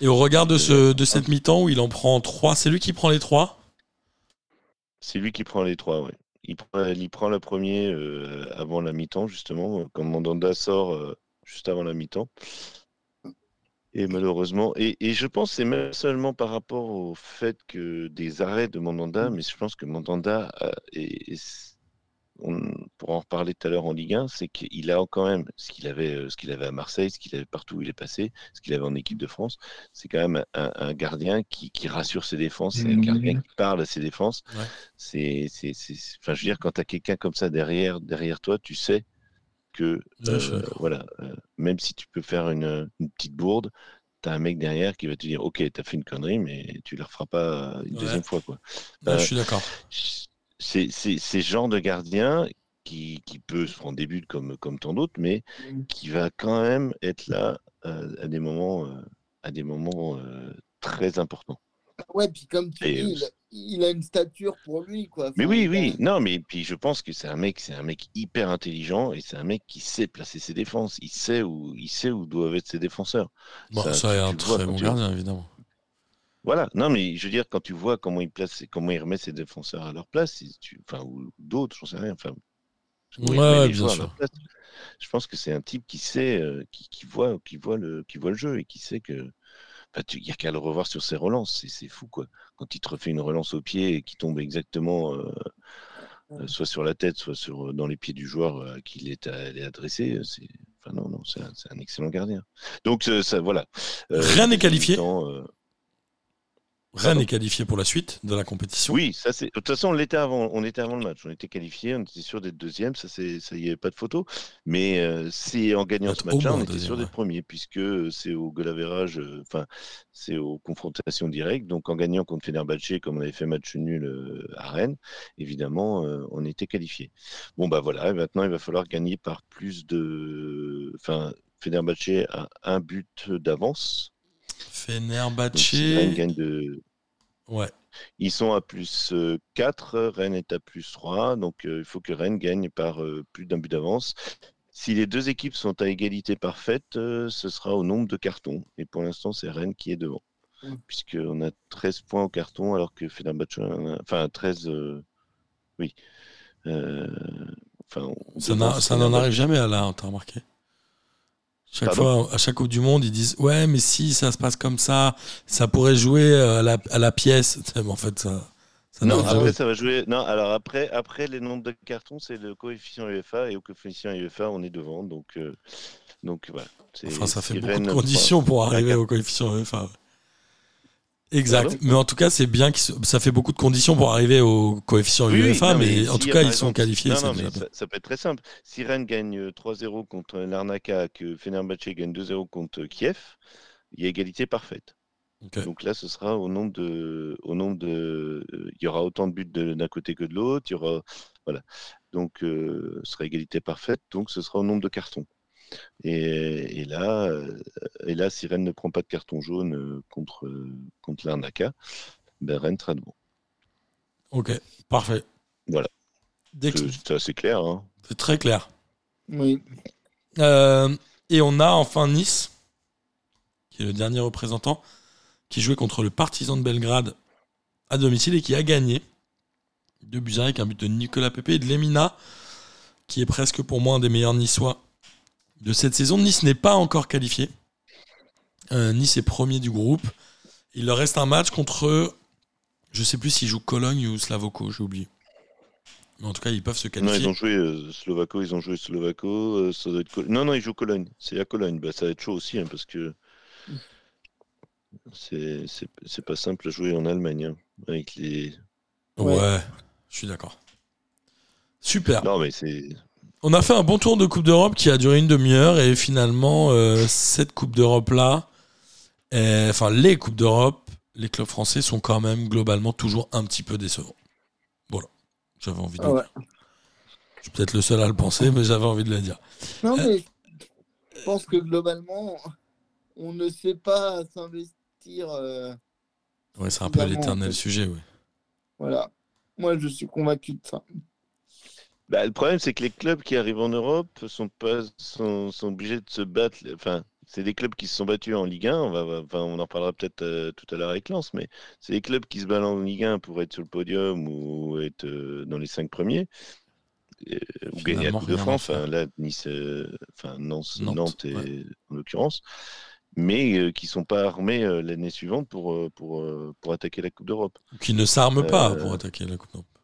Et au regard de, ce, de cette mi-temps où il en prend 3, c'est lui qui prend les 3 c'est lui qui prend les trois. Ouais. Il prend, le premier euh, avant la mi-temps justement, quand Mandanda sort euh, juste avant la mi-temps. Et malheureusement, et, et je pense c'est même seulement par rapport au fait que des arrêts de Mandanda, mais je pense que Mandanda, euh, est- on- en reparler tout à l'heure en Ligue 1, c'est qu'il a quand même ce qu'il avait, euh, ce qu'il avait à Marseille, ce qu'il avait partout où il est passé, ce qu'il avait en équipe de France. C'est quand même un, gardien qui, rassure ses défenses, c'est un gardien qui parle à ses défenses. C'est, c'est, enfin, je veux dire, quand tu as quelqu'un comme ça derrière, derrière toi, tu sais que, euh, voilà, euh, même si tu peux faire une, petite bourde, tu as un mec derrière qui va te dire, ok, tu as fait une connerie, mais tu ne la referas pas une deuxième fois, quoi. je suis d'accord c'est ce genre de gardien qui, qui peut se prendre des buts comme, comme tant d'autres, mais mmh. qui va quand même être là euh, à des moments, euh, à des moments euh, très importants. Ouais, puis comme tu dis, il, a une stature pour lui, quoi. mais oui, oui, non, mais puis je pense que c'est un mec, c'est un mec hyper intelligent et c'est un mec qui sait placer ses défenses. Il sait où, il sait où doivent être ses défenseurs. Bon, ça, ça est un très bon gardien, évidemment. Voilà, non, mais je veux dire, quand tu vois comment il place, comment il remet ses défenseurs à leur place, enfin, ou d'autres, j'en sais rien, enfin, ouais, bien sûr. je pense que c'est un type qui sait, euh, qui, voit, qui, voit le, qui voit le jeu et qui sait que. Il n'y a qu'à le revoir sur ses relances, c'est fou quoi. Quand il te refait une relance au pied et qui tombe exactement euh, euh, soit sur la tête, soit sur, dans les pieds du joueur à qui il est, adressé, c'est. Enfin, non, un, excellent gardien. Donc, ça, voilà. Rien n'est qualifié. Rien n'est qualifié pour la suite de la compétition. Oui, ça c'est. De toute façon, on était avant, on était avant le match, on était qualifié, on était sûr d'être deuxième, ça c'est, ça y avait pas de photo. Mais euh, c'est en gagnant ce match-là, on était sûr d'être premier, puisque c'est au golavérage, euh, enfin c'est aux confrontations directes. Donc en gagnant contre Fenerbahçe, comme on avait fait match nul euh, à Rennes, évidemment, on était qualifié. Bon bah voilà, maintenant il va falloir gagner par plus de, enfin Fenerbahçe a un but d'avance. Fenerbahçe. gagne de. Ouais. Ils sont à plus 4, euh, Rennes est à plus 3, donc euh, il faut que Rennes gagne par euh, plus d'un but d'avance. Si les deux équipes sont à égalité parfaite, ce sera au nombre de cartons. Et pour l'instant, c'est Rennes qui est devant. Mm. Puisqu'on a 13 points au carton, alors que Fenerbahçe. Enfin, 13. oui. Enfin, ça n'en arrive jamais à là, t'as remarqué? Chaque fois, à chaque Coupe du Monde, ils disent Ouais, mais si ça se passe comme ça, ça pourrait jouer à la, à la pièce. en fait, ça. ça non, après, ça va jouer. Non, alors après, après les nombres de cartons, c'est le coefficient UEFA. Et au coefficient UEFA, on est devant. Donc, euh, donc voilà. Enfin, ça fait beaucoup de conditions pour arriver au coefficient UEFA. Exact. mais en tout cas, c'est bien que ça fait beaucoup de conditions pour arriver au coefficient UEFA, mais, en tout cas, ils sont qualifiés. ça, peut être très simple. Si Rennes gagne 3-0 contre Larnaca, que Fenerbahçe gagne 2-0 contre Kiev, il y a égalité parfaite. Donc là, ce sera au nombre de, au nombre de, il y aura autant de buts d'un côté que de l'autre. Il y aura, voilà. Donc, euh, ce sera égalité parfaite. Donc, ce sera au nombre de cartons. Et, là, euh, et là, si Rennes ne prend pas de carton jaune euh, contre, euh, contre l'Arnaca, ben Rennes sera devant. Ok, parfait. Voilà. C'est assez clair. Hein. C'est très clair. Oui. et on a enfin Nice, qui est le dernier représentant, qui jouait contre le Partizan de Belgrade à domicile et qui a gagné. Deux buts avec un but de Nicolas Pepe et de Lemina, qui est presque pour moi un des meilleurs niçois de cette saison. Nice n'est pas encore qualifié. Euh, nice est premier du groupe. Il leur reste un match contre. Je sais plus s'ils jouent Cologne ou Slavoko, j'ai oublié. Mais en tout cas, ils peuvent se qualifier. Non, ils ont joué euh, Slovako, ils ont joué Slovako. Euh, ça doit être Non, non, ils jouent Cologne. C'est à Cologne. Bah, ça va être chaud aussi, hein, parce que c'est pas simple à jouer en Allemagne. Hein, avec les... ouais, je suis d'accord. Super. Non, mais c'est. On a fait un bon tour de Coupe d'Europe qui a duré une demi-heure et finalement, euh, cette Coupe d'Europe-là, enfin les Coupes d'Europe, les clubs français sont quand même globalement toujours un petit peu décevants. Voilà, j'avais envie de le dire. Je suis peut-être le seul à le penser, mais j'avais envie de le dire. Non, euh, mais je pense que globalement, on ne sait pas s'investir. Euh, oui, c'est un peu l'éternel sujet, oui. Voilà. Moi, je suis convaincu de ça. Bah, le problème, c'est que les clubs qui arrivent en Europe sont, pas, sont, obligés de se battre. Enfin, c'est des clubs qui se sont battus en Ligue 1. On, va, enfin, on en parlera peut-être euh, tout à l'heure avec Lens, mais c'est des clubs qui se battent en Ligue 1 pour être sur le podium ou être euh, dans les cinq premiers. ou gagner la Coupe de France. Enfin, là, Nice, euh, enfin, Nantes, Nantes, en l'occurrence. Mais qui ne sont pas armés l'année suivante pour, pour, pour attaquer la Coupe d'Europe. Qui ne s'arment pas pour attaquer la Coupe d'Europe.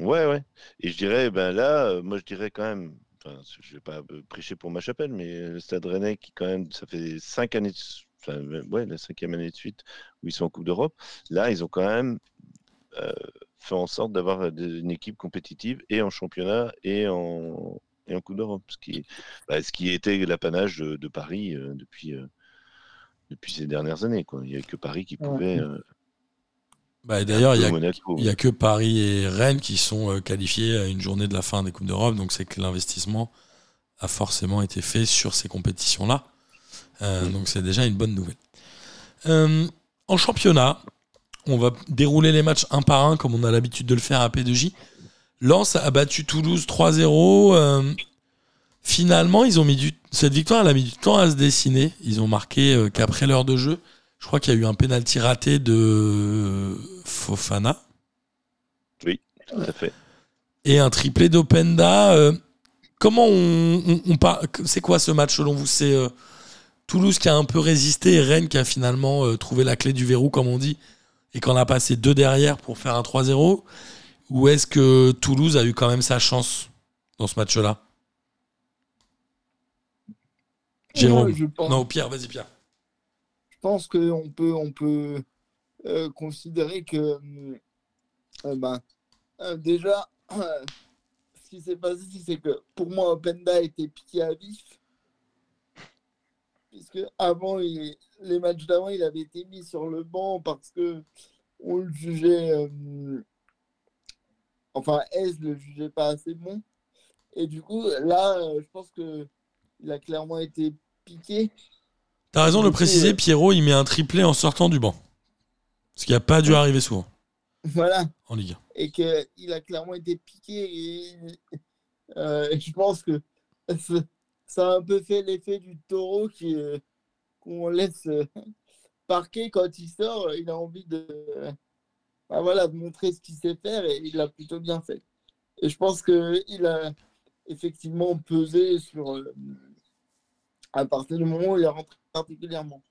Ouais, ouais. Et je dirais, ben là, euh, moi je dirais quand même, enfin, je vais pas euh, prêcher pour ma chapelle, mais le Stade Rennais qui quand même, ça fait cinq années, de, enfin, euh, ouais, la cinquième année de suite où ils sont en Coupe d'Europe. Là, ils ont quand même euh, fait en sorte d'avoir des- une équipe compétitive et en championnat et en, et en Coupe d'Europe, ce qui, bah, ce qui était l'apanage de, de Paris euh, depuis, euh, depuis ces dernières années. Quoi. Il n'y a que Paris qui Ouais. pouvait. euh, Bah, D'ailleurs, il a n'y a que Paris et Rennes qui sont euh, qualifiés à une journée de la fin des Coupes d'Europe, donc c'est que l'investissement a forcément été fait sur ces compétitions-là. Euh, Mm. Donc c'est déjà une bonne nouvelle. Euh, en championnat, on va dérouler les matchs un par un comme on a l'habitude de le faire à P2J. Lens a battu Toulouse 3-0. euh, finalement, ils ont mis du... cette victoire elle a mis du temps à se dessiner. Ils ont marqué qu'après l'heure de jeu, je crois qu'il y a eu un pénalty raté de Fofana Tout à fait. et un triplé d'Openda. euh, comment on, on, on par- C'est quoi ce match selon vous? C'est euh, Toulouse qui a un peu résisté et Rennes qui a finalement euh, trouvé la clé du verrou, comme on dit, et qu'on a passé deux derrière pour faire un 3-0 Ou est-ce que Toulouse a eu quand même sa chance dans ce match-là? Jérôme. Ouais, je pense, Non, Pierre, vas-y Pierre. Je pense qu'on peut, on peut euh, considérer que euh, euh, déjà, ce qui s'est passé, c'est que pour moi, Openda été piqué à vif. Puisque avant, les matchs d'avant, il avait été mis sur le banc parce que on le jugeait. enfin, S le jugeait pas assez bon. Et du coup, là, je pense que il a clairement été piqué. T'as raison de le préciser. Pierrot, il met un triplé en sortant du banc. Ce qui n'a pas dû arriver souvent Voilà. en Ligue 1. et qu'il a clairement été piqué. Et, euh, et je pense que ça- a un peu fait l'effet du taureau qui, euh, qu'on laisse euh, parquer quand il sort. Il a envie de, bah voilà, de montrer ce qu'il sait faire et il l'a plutôt bien fait. Et je pense qu'il a effectivement pesé sur. à partir du moment où il est rentré particulièrement.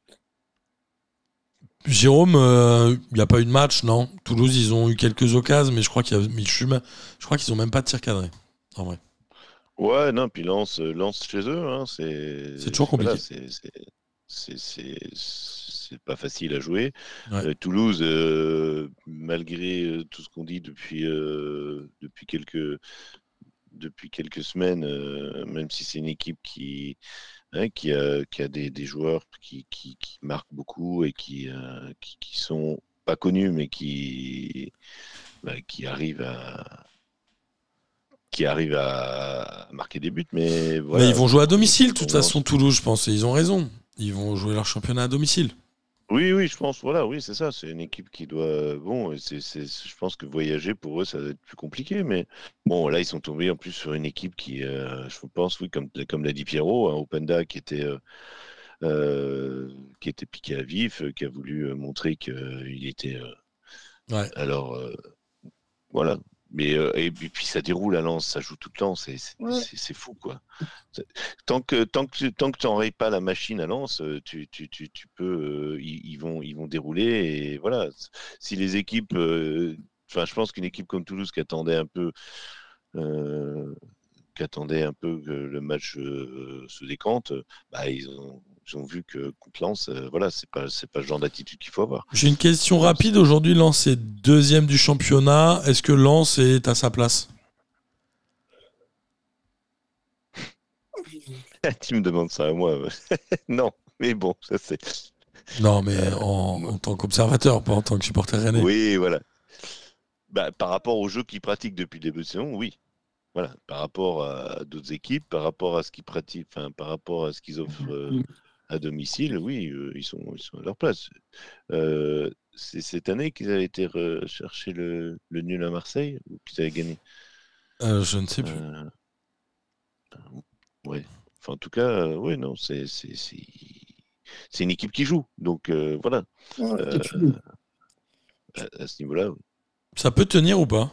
Jérôme, euh, il n'y a pas eu de match, non? Toulouse, ils ont eu quelques occasions, mais je crois qu'il y a, mais je, suis ma- je crois qu'ils ont même pas de tir cadré, en vrai. Ouais, non, puis lance, lance chez eux, hein, c'est. C'est toujours compliqué. voilà, c'est- pas facile à jouer. Ouais. Euh, Toulouse, euh, malgré euh, tout ce qu'on dit depuis, euh, depuis, quelques, depuis quelques semaines, euh, même si c'est une équipe qui, hein, qui a, qui a des, des joueurs qui, qui, qui marquent beaucoup et qui, euh, qui, sont pas connus, mais qui, bah, qui arrivent à qui arrivent à marquer des buts, mais voilà. Mais ils vont jouer à domicile, de toute façon, Toulouse, je pense, et ils ont raison. Ils vont jouer leur championnat à domicile. Oui, oui, je pense, voilà, oui, c'est ça. C'est une équipe qui doit. Bon, c'est, c'est, je pense que voyager pour eux, ça va être plus compliqué. Mais bon, là, ils sont tombés en plus sur une équipe qui, euh, je pense, oui, comme, comme l'a dit Pierrot, un Openda qui était, euh, euh, qui était piqué à vif, qui a voulu montrer qu'il était. Ouais. Alors, voilà. Mais euh, et puis, puis ça déroule à Lens, ça joue tout le temps, c'est, Ouais. fou, quoi. Tant que tant que tu- tant que tu n'enrayes pas la machine à Lens, euh, tu, tu, tu, tu peux, euh, ils, ils vont ils vont dérouler et voilà. Si les équipes, euh, enfin, je pense qu'une équipe comme Toulouse qui attendait un peu, euh, qui attendait un peu que le match euh, se décante, bah ils ont ils ont vu que contre Lens, euh, voilà, c'est pas c'est pas le genre d'attitude qu'il faut avoir. J'ai une question rapide. Aujourd'hui, Lens est deuxième du championnat. Est-ce que Lens est à sa place? Tu me demandes ça à moi, non. Mais bon, ça c'est. Non, mais Euh, en tant qu'observateur, pas en tant que supporter rennais. Oui, voilà. Bah, par rapport au jeu qu'ils pratiquent depuis le début de saison, oui. Voilà. Par rapport à d'autres équipes, par rapport à ce qu'ils pratiquent, enfin, par rapport à ce qu'ils offrent euh, à domicile, oui, euh, ils, sont, ils sont à leur place. Euh, c'est cette année qu'ils avaient été chercher le, le nul à Marseille ou qu'ils avaient gagné? Euh, je ne sais plus. Euh, Ouais. Enfin, en tout cas, oui, non, c'est c'est- c'est- c'est une équipe qui joue. Donc, euh, voilà. Ouais, Euh, à ce niveau-là, Ça peut tenir ou pas?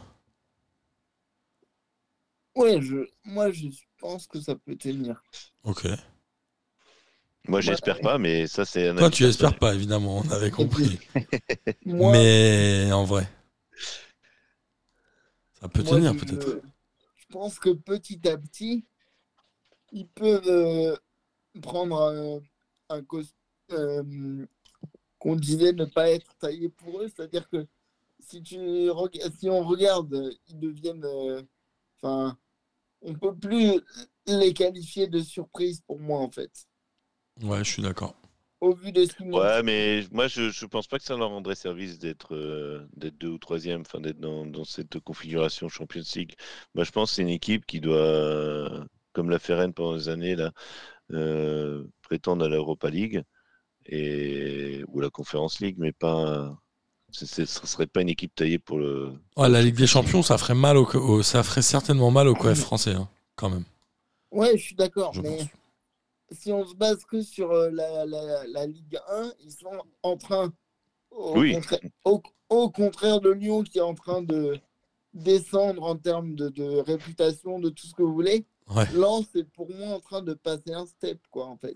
Ouais, je, moi, je pense que ça peut tenir. Ok. moi, j'espère pas, mais ça, c'est un Toi, tu espères pas, évidemment, on avait compris. Moi, Mais en vrai. Ça peut Moi, tenir je- peut-être. Je pense que petit à petit, ils peuvent euh, prendre un, un cos- euh, qu'on disait ne pas être taillé pour eux. C'est-à-dire que si, tu si on regarde, euh, ils deviennent. euh, Enfin, on peut plus les qualifier de surprise pour moi, en fait. Ouais, je suis d'accord. Au vu de ce. Ouais, mais moi, je ne pense pas que ça leur rendrait service d'être euh, d'être deux ou troisième, enfin d'être dans, dans cette configuration Champions League. Moi, je pense que c'est une équipe qui doit, euh, comme l'a fait Rennes pendant des années, là, euh, prétendre à l'Europa League et, ou la Conference League, mais pas. Ce ne serait pas une équipe taillée pour le. Ouais, la Ligue des Champions, ça ferait mal au, ça ferait certainement mal au coef français, hein, quand même. Ouais, je suis d'accord. Je Mais pense. si on se base que sur euh, la, la- la Ligue 1, ils sont en train, au, Oui. contraire, au- au contraire de Lyon, qui est en train de descendre en termes de, de réputation, de tout ce que vous voulez, Ouais. Lens est pour moi en train de passer un step, quoi, en fait.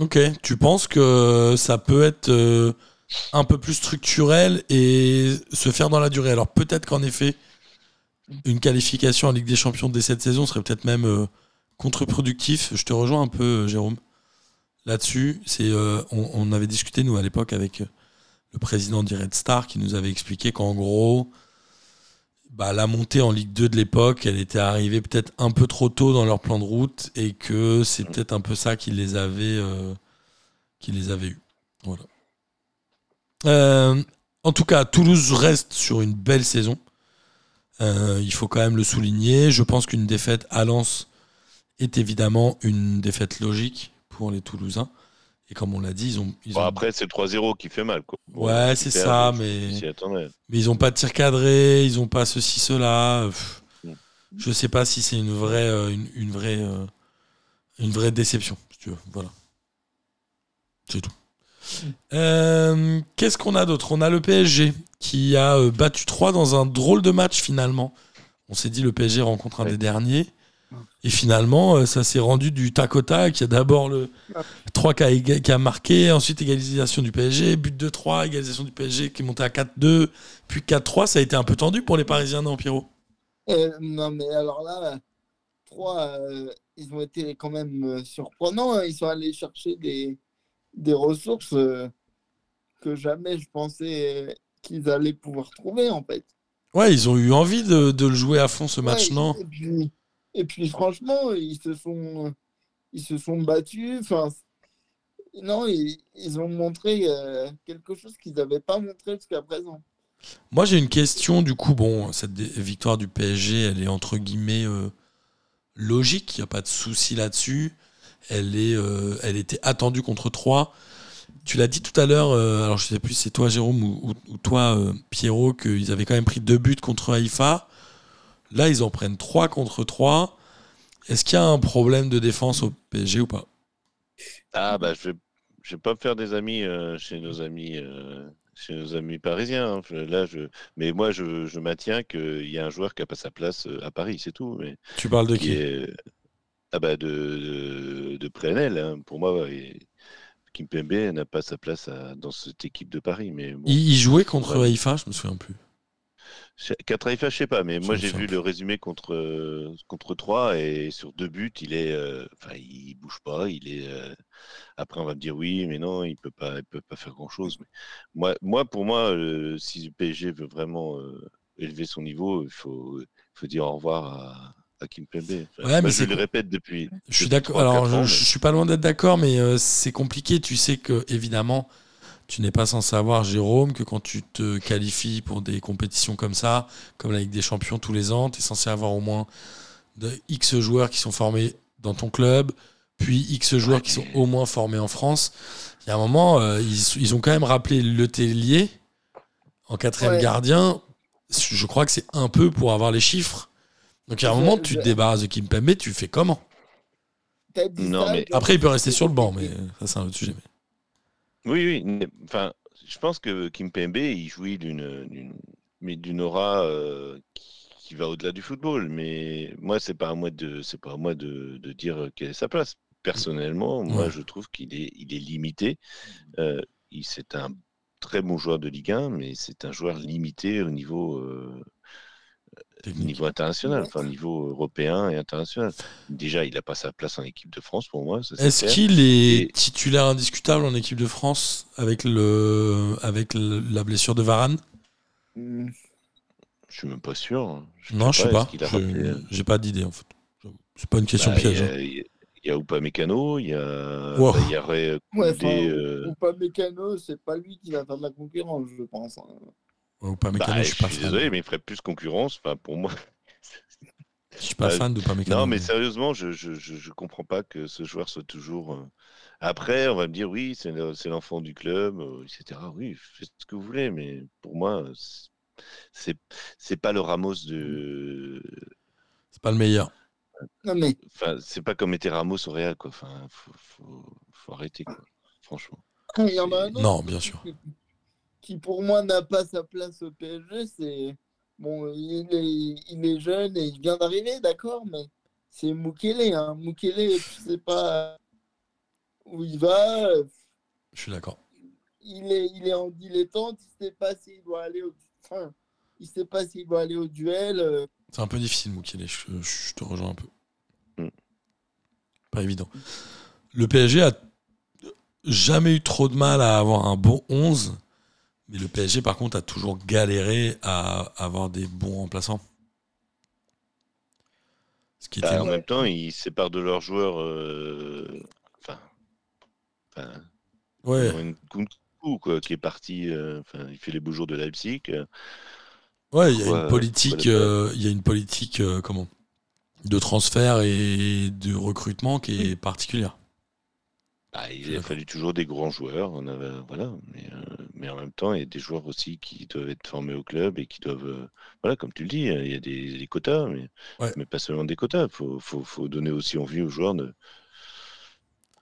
Ok, tu penses que ça peut être euh, un peu plus structurel et se faire dans la durée. Alors peut-être qu'en effet, une qualification en Ligue des Champions dès cette saison serait peut-être même euh, contre-productif. Je te rejoins un peu, euh, Jérôme, là-dessus. Euh, on, avait discuté, nous, à l'époque, avec le président du Red Star qui nous avait expliqué qu'en gros, bah, la montée en Ligue 2 de l'époque, elle était arrivée peut-être un peu trop tôt dans leur plan de route et que c'est peut-être un peu ça qui les avait, qui les avait eus. Voilà. Euh, en tout cas, Toulouse reste sur une belle saison. Euh, il faut quand même le souligner. Je pense qu'une défaite à Lens est évidemment une défaite logique pour les Toulousains. Et comme on l'a dit, ils ont. Ils Bon, ont- après, c'est 3-0 qui fait mal. Quoi. Ouais, c'est ça, mais- ils n'ont pas de tir cadré, ils n'ont pas ceci, cela. Pff, Mm. Je sais pas si c'est une vraie, euh, une, une vraie, une vraie déception, si tu veux. Voilà. C'est tout. Euh, Qu'est-ce qu'on a d'autre? On a le PSG qui a euh, battu 3 dans un drôle de match finalement. On s'est dit le PSG rencontre un Ouais. des derniers. Et finalement, euh, ça s'est rendu du tac au tac. Il y a d'abord le 3 qui a, qui a marqué, ensuite égalisation du PSG, but de 3, égalisation du PSG qui est monté à 4-2, puis 4-3. Ça a été un peu tendu pour les Parisiens, non, Pierrot? Euh, non, mais alors là, trois, euh, ils ont été quand même surprenants. hein. Ils sont allés chercher des, des ressources euh, que jamais je pensais qu'ils allaient pouvoir trouver, en fait. Ouais, ils ont eu envie de, de le jouer à fond ce match, non et puis, et puis franchement, ils se sont, ils se sont battus. Enfin, non, ils, ils ont montré euh, quelque chose qu'ils n'avaient pas montré jusqu'à présent. Moi, j'ai une question. Du coup, bon, cette victoire du PSG, elle est entre guillemets euh, logique. Il n'y a pas de souci là-dessus. Elle, est, euh, elle était attendue contre 3. Tu l'as dit tout à l'heure, euh, alors je sais plus si c'est toi, Jérôme, ou, ou- ou toi, euh, Pierrot, qu'ils avaient quand même pris deux buts contre Haïfa. Là, ils en prennent 3 contre 3. Est-ce qu'il y a un problème de défense au PSG ou pas? Ah, bah, je vais, je vais pas me faire des amis chez nos amis. Chez nos amis parisiens. hein. Je- Là, je... Mais moi, je, je maintiens qu'il y a un joueur qui n'a pas sa place à Paris, c'est tout. Mais Tu parles de qui qui? est ah bah de, de, de Plenel, hein. Pour moi, Kim Pembe n'a pas sa place à- dans cette équipe de Paris. Mais bon, il, il jouait contre Ouais. Haïfa, je me souviens plus. Contre Haïfa, je sais pas, mais Je moi j'ai vu le résumé contre contre 3 et sur deux buts, il est euh, enfin il bouge pas, il est euh, après on va me dire oui, mais non, il peut pas il peut pas faire grand-chose mais moi moi pour moi euh, si le PSG veut vraiment élever son niveau, il faut faut dire au revoir à Pembe. Enfin, Ouais, mais moi, c'est je le répète depuis. Je suis d'accord. Alors, je, ans, je mais- suis pas loin d'être d'accord, mais euh, c'est compliqué. Tu sais que, évidemment, tu n'es pas sans savoir, Jérôme, que quand tu te qualifies pour des compétitions comme ça, comme la Ligue des Champions tous les ans, tu es censé avoir au moins de X joueurs qui sont formés dans ton club, puis X joueurs qui sont au moins formés en France. Il y a un moment, euh, ils, ils ont quand même rappelé Le Tellier en quatrième Ouais. gardien. Je crois que c'est un peu pour avoir les chiffres. Donc, il y a un Je- moment, tu te débarrasses de Kim Pembe, tu fais comment? Non, mais- après, il peut rester sur le banc, mais ça, c'est un autre sujet. Oui, oui. mais, Enfin, je pense que Kim Pembe, il jouit d'une, d'une- mais d'une aura euh, qui, qui va au-delà du football. Mais moi, c'est pas à moi de, c'est pas à moi de, de dire quelle est sa place. Personnellement, moi, Ouais. je trouve qu'il est, il est limité. Euh, il, c'est un très bon joueur de Ligue 1, mais c'est un joueur limité au niveau. euh, technique. niveau international, Ouais. enfin niveau européen et international. Déjà, il n'a pas sa place en équipe de France pour moi. ça, c'est Est-ce clair. qu'il est Et- titulaire indiscutable en équipe de France avec, le, avec le- la blessure de Varane? Hmm. Je suis même pas sûr. Je Non, je sais pas. a euh, J'ai pas d'idée en fait. C'est pas une question bah, piège. Il y hein. a- il y a- il y a Upamecano, il y a, Wow. bah, y aurait Ouais, Koundé, enfin, euh, ou pas mécano, c'est pas lui qui va faire de la concurrence, je pense. Ou pas Mécano, bah, je suis pas je suis fan. désolé, mais il ferait plus concurrence. Enfin, pour moi. Je suis pas Bah, fan de pas Mécano. Non, mais sérieusement, je, je, je, je comprends pas que ce joueur soit toujours. euh, Après, on va me dire oui, c'est le- c'est l'enfant du club, euh, etc. Oui, faites ce que vous voulez, mais pour moi, c'est- c'est pas le Ramos de. C'est pas le meilleur. Non, mais Enfin, c'est pas comme était Ramos au Real, quoi. Enfin, faut, faut, faut arrêter, quoi. Franchement. il y en a un autre Non, bien sûr. Qui, pour moi n'a pas sa place au PSG. C'est bon, il est, il est jeune et il vient d'arriver, d'accord, mais c'est Mukele. Hein. Mukele, tu sais pas où il va. Je suis d'accord. Il est, il est en dilettante. Il sait pas s'il doit aller au, enfin, il sait pas s'il doit aller au duel. euh, C'est un peu difficile, Moukele. Je, je te rejoins un peu. Mm. Pas évident. Le PSG a jamais eu trop de mal à avoir un bon 11. Mais le PSG, par contre, a toujours galéré à avoir des bons remplaçants. Ce qui était. Bah, en même temps, ils séparent de leurs joueurs. euh, Enfin. enfin Ouais, quoi, qui est parti. euh, Enfin, il fait les beaux jours de Leipzig. ouais, il y a une politique, euh, il y a une politique, euh, comment, de transfert et de recrutement qui est particulière. Bah, il a fallu toujours des grands joueurs, on avait, voilà, mais, euh, mais en même temps, il y a des joueurs aussi qui doivent être formés au club et qui doivent, euh, voilà, comme tu le dis, il y a des, des quotas, mais, Ouais. mais pas seulement des quotas. Il faut, faut, faut donner aussi envie aux joueurs de,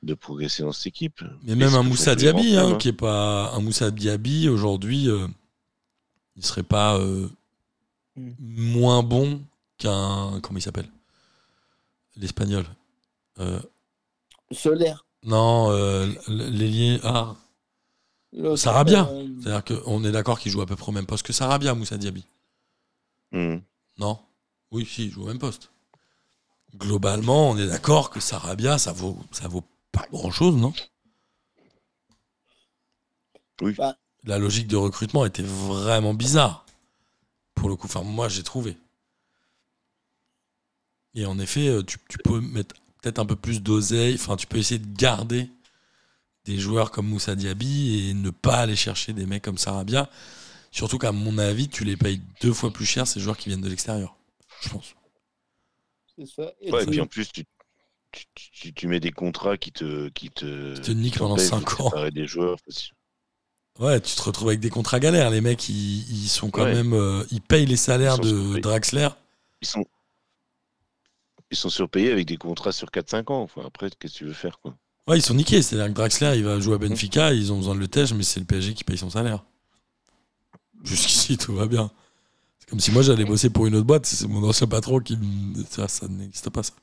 de progresser dans cette équipe. Mais Et même un Moussa Diaby, hein, hein. qui est pas un Moussa Diaby aujourd'hui, euh, il serait pas euh, Mm. moins bon qu'un comment il s'appelle? L'espagnol. Euh, Solaire. Non, euh, l'ailier. Ah, Sarabia. euh, c'est-à-dire qu'on est d'accord qu'il joue à peu près au même poste que Sarabia, Moussa Diaby. Mhm. Non Oui, si, il joue au même poste. Globalement, on est d'accord que Sarabia, ça vaut, ça vaut pas grand-chose, non? Oui. Bah. La logique de recrutement était vraiment bizarre. Pour le coup, enfin, moi, j'ai trouvé. Et en effet, euh, tu, tu peux mettre peut-être un peu plus d'oseille. Enfin, tu peux essayer de garder des joueurs comme Moussa Diaby et ne pas aller chercher des mecs comme Sarabia. Surtout qu'à mon avis, tu les payes deux fois plus cher ces joueurs qui viennent de l'extérieur. Je pense. c'est ça. Et Ouais, et puis en plus, tu, tu, tu- tu mets des contrats qui te, qui te, Qui te niquent pendant t'empêchent cinq de ans. séparer des joueurs. Ouais, tu te retrouves avec des contrats galères. Les mecs, ils, ils sont quand Ouais. même. euh, ils payent les salaires Ils sont de. Draxler. Ils sont, ils sont surpayés avec des contrats sur 4-5 ans. Enfin, après, qu'est-ce que tu veux faire quoi? Ouais, ils sont niqués. C'est-à-dire que Draxler, il va jouer à Benfica. Ils ont besoin de le tège, mais c'est le PSG qui paye son salaire. Jusqu'ici, tout va bien. C'est comme si moi, j'allais bosser pour une autre boîte. C'est mon ancien patron qui me. Ça, ça n'existe pas, ça.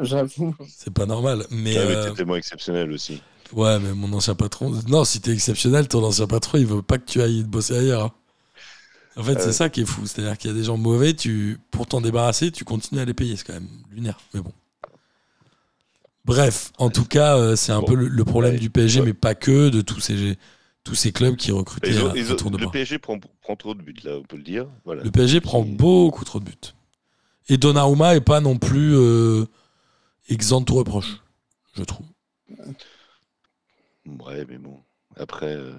J'avoue. C'est pas normal. Mais. Ouais, mais euh, t'es tellement exceptionnel aussi. Ouais, mais mon ancien patron. Non, si t'es exceptionnel, ton ancien patron, il veut pas que tu ailles bosser ailleurs. En fait, c'est ouais. ça qui est fou. C'est-à-dire qu'il y a des gens mauvais, tu... pour t'en débarrasser, tu continues à les payer. C'est quand même lunaire. Mais bon. Bref, en tout cas, euh, c'est un Bon. peu le, le problème Ouais. du PSG, Ouais. mais pas que, de tous ces, tous ces clubs qui recrutaient Ils ont- à tour de le bras. PSG prend, prend trop de buts, là, on peut le dire. Voilà. Le PSG prend beaucoup trop de buts. Et Donnarumma est pas non plus euh, exempt de tout reproche, je trouve. Ouais, mais bon. Après, euh,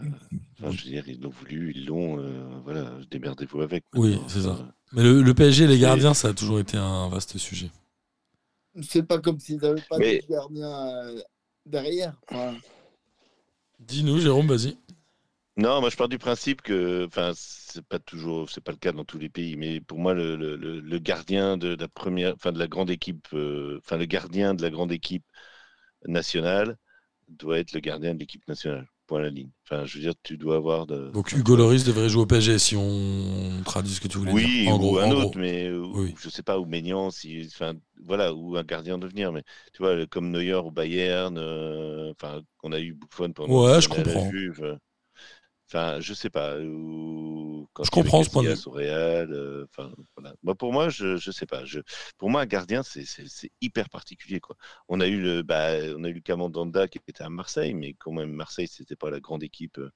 enfin, je veux dire, ils l'ont voulu, ils l'ont. euh, voilà, démerdez-vous avec. Oui, maintenant. c'est ça. Enfin, Mais le, le PSG et les gardiens, ça a toujours été un vaste sujet. C'est pas comme s'ils n'avaient pas Mais- de gardien euh, derrière. Enfin, Dis-nous, Jérôme, vas-y. Non, moi je pars du principe que, enfin, c'est pas toujours, c'est pas le cas dans tous les pays, mais pour moi le, le- le- le gardien de la première, enfin de la grande équipe, euh, enfin le gardien de la grande équipe nationale doit être le gardien de l'équipe nationale. À la ligne. Enfin, je veux dire, tu dois avoir de. Donc Hugo Loris devrait jouer au PSG si on traduit ce que tu voulais Oui, dire. En ou gros, un autre, gros. mais euh, Oui. je sais pas, ou Maignan, si, enfin, voilà, ou un gardien de venir, mais tu vois, comme Neuer au Bayern, euh, enfin, qu'on a eu Buffon pendant Ouais, je la comprends. Juve, euh, Enfin, je sais pas. Ou ou quand Je comprends ce point de au Real. euh, enfin, voilà. Moi, pour moi, je, je sais pas. Je, pour moi, un gardien, c'est, hyper particulier. Quoi. On a eu le, bah, on a eu le Camandanda qui était à Marseille, mais quand même, Marseille, c'était pas la grande équipe euh,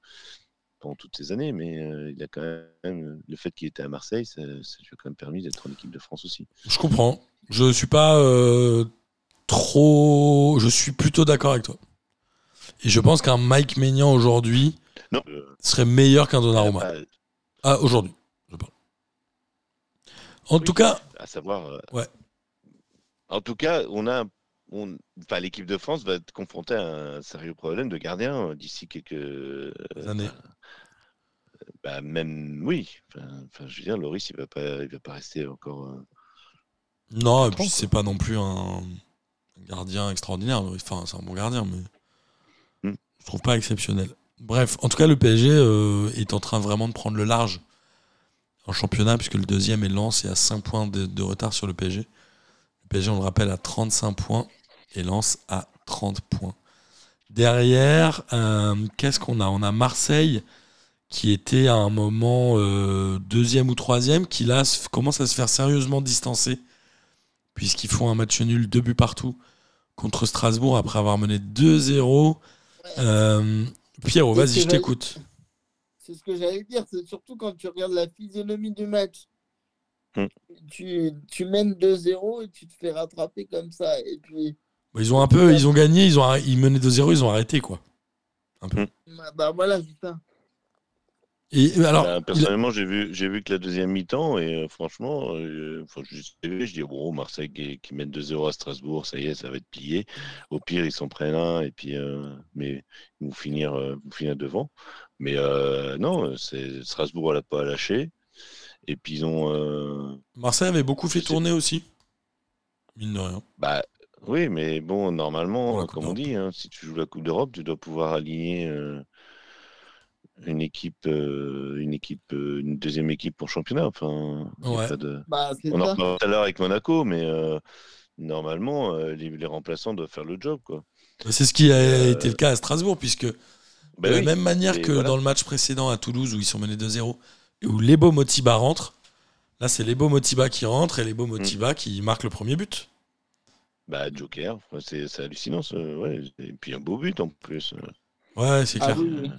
pendant toutes ces années, mais euh, il a quand même le fait qu'il était à Marseille, ça, ça lui a quand même permis d'être en équipe de France aussi. Je comprends. Je suis pas trop. Je suis plutôt d'accord avec toi. Et je pense qu'un Mike Maignan aujourd'hui euh, serait meilleur qu'un Donnarumma. bah, Ah, aujourd'hui, je parle. En Oui. tout cas, à savoir. euh, Ouais. En tout cas, on a. On, enfin, l'équipe de France va être confrontée à un sérieux problème de gardien euh, d'ici quelques euh, années. bah, même oui. Enfin, je veux dire, Loris, il va pas, il va pas rester encore. euh, non, et puis c'est pas non plus un gardien extraordinaire. Enfin, c'est un bon gardien, mais. Je trouve pas exceptionnel. Bref, en tout cas, le PSG euh, est en train vraiment de prendre le large en championnat, puisque le deuxième est Lens et à 5 points de, retard sur le PSG. Le PSG, on le rappelle, à 35 points et Lens à 30 points. Derrière, euh, qu'est-ce qu'on a? On a Marseille qui était à un moment euh, deuxième ou troisième, qui là commence à se faire sérieusement distancer, puisqu'ils font un match nul, deux buts partout contre Strasbourg après avoir mené 2-0. Euh, Pierrot, vas-y, je t'écoute. C'est ce que j'allais dire, c'est surtout quand tu regardes la physionomie du match. Hmm. Tu, tu mènes 2-0 et tu te fais rattraper comme ça. Et puis, Bah, Ils ont un peu, ils ont gagné, ils ont ils menaient 2-0, ils ont arrêté quoi. bah, bah voilà, c'est ça. Et euh, alors, bah, il- personnellement, j'ai vu, j'ai vu que la deuxième mi-temps et euh, franchement, euh, enfin, je, je dis bon, Marseille qui, qui mène 2-0 à Strasbourg, ça y est, ça va être plié. Au pire, ils s'en prennent un et puis, euh, mais ils vont finir, vont finir devant. Mais non, c'est Strasbourg n'a pas lâché. Et puis ils ont, Marseille avait beaucoup fait tourner aussi. Mine de rien. Bah oui, mais bon, normalement, comme on dit, hein, si tu joues la Coupe d'Europe, tu dois pouvoir aligner une équipe, euh, une équipe, euh, une deuxième équipe pour championnat. Enfin, Ouais. pas de... Bah, On en reparlera tout à l'heure avec Monaco, mais euh, normalement, euh, les, les remplaçants doivent faire le job, quoi. Bah, C'est ce qui a Euh, été le cas à Strasbourg, puisque Bah de la oui, même manière et que voilà. dans le match précédent à Toulouse où ils sont menés 2-0 et où Lebo Motiba rentre, là c'est Lebo Motiba qui rentre et Lebo Motiba Mm. qui marque le premier but. Bah Joker, c'est hallucinant, ça, ouais. Et puis un beau but en plus. Ouais, c'est Ah clair. oui, oui.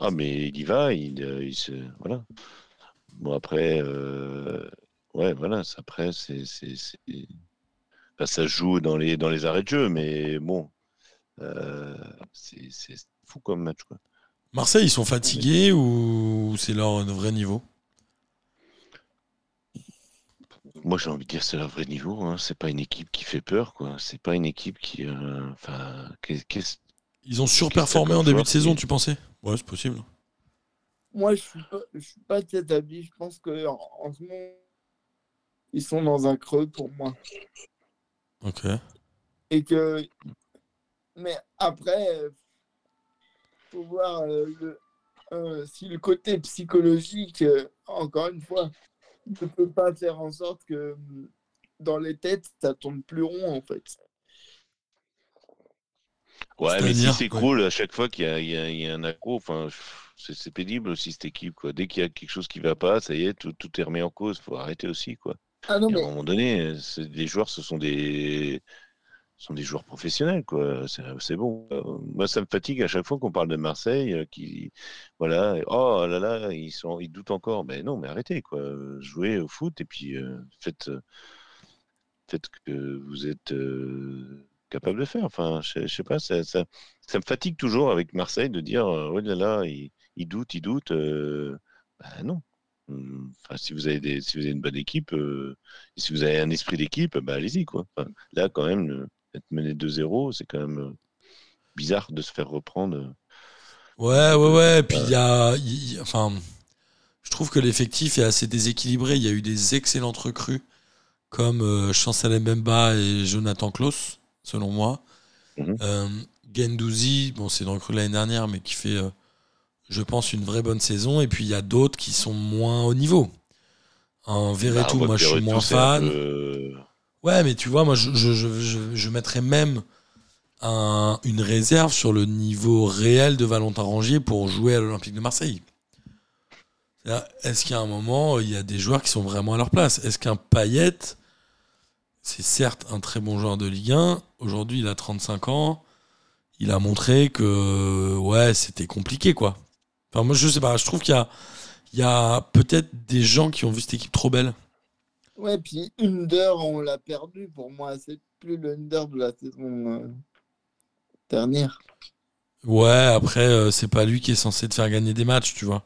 Ah, mais il y va, il, euh, il se. Voilà. Bon, après, euh, ouais, voilà, après, c'est. enfin, ça joue dans les, dans les arrêts de jeu, mais bon, euh, c'est fou comme match, quoi. Marseille, ils sont fatigués ou c'est leur vrai niveau? Moi, j'ai envie de dire, c'est leur vrai niveau, hein. C'est pas une équipe qui fait peur, quoi. C'est pas une équipe qui. euh, Enfin. Ils ont surperformé en début de saison, tu pensais? Ouais, c'est possible. Moi, je suis pas, je suis pas avis. Je pense que en, en ce moment, ils sont dans un creux pour moi. Ok. Et que, mais après, faut voir euh, le, euh, si le côté psychologique, euh, encore une fois, ne peut pas faire en sorte que dans les têtes, ça tourne plus rond en fait. Ouais, mais si s'écroule à chaque fois qu'il y a, il y a- il y a un accro, enfin, c'est pénible aussi cette équipe, quoi. Dès qu'il y a quelque chose qui va pas, ça y est, tout, tout est remis en cause. Faut arrêter aussi, quoi. Ah non, Et à mais un moment donné, les joueurs, ce sont des, ce sont des joueurs professionnels, quoi. C'est bon. Moi, ça me fatigue à chaque fois qu'on parle de Marseille, euh, qui, voilà, oh là là, ils sont, ils doutent encore. Mais non, mais arrêtez, quoi. Jouez au foot et puis euh, faites, que vous êtes euh, capable de faire. Enfin, je, je sais pas, ça, ça, ça me fatigue toujours avec Marseille de dire, euh, oh là là, ils, ils doutent, ils doutent. euh, bah non. Hum, Enfin, si vous avez des, si vous avez une bonne équipe, euh, et si vous avez un esprit d'équipe, bah allez-y quoi. Enfin, là, quand même, être mené 2-0, c'est quand même euh, bizarre de se faire reprendre. Ouais, ouais, ouais. Puis il y a. il- il- enfin, je trouve que l'effectif est assez déséquilibré. Il y a eu des excellentes recrues comme euh, Chancel Mbemba et Jonathan Klaus, selon moi. Mhm. Euh, Gendouzi, bon, c'est une recrue de l'année dernière, mais qui fait, euh, je pense, une vraie bonne saison. Et puis il y a d'autres qui sont moins au niveau. Bah, Verretou, voit moi je suis moins fan. peu- Ouais, mais tu vois, moi, je, je, je, je- mettrais même un- une réserve sur le niveau réel de Valentin Rangier pour jouer à l'Olympique de Marseille. Est-ce qu'il y a un moment, il y a des joueurs qui sont vraiment à leur place? Est-ce qu'un Payet, c'est certes un très bon joueur de Ligue 1, aujourd'hui il a 35 ans, il a montré que ouais, c'était compliqué quoi. Enfin, moi je sais pas, je trouve qu'il y a, il y a peut-être des gens qui ont vu cette équipe trop belle. Ouais, puis Under, on l'a perdu. Pour moi, c'est plus le Under de la saison euh, dernière. Ouais, après, euh, c'est pas lui qui est censé te faire gagner des matchs, tu vois.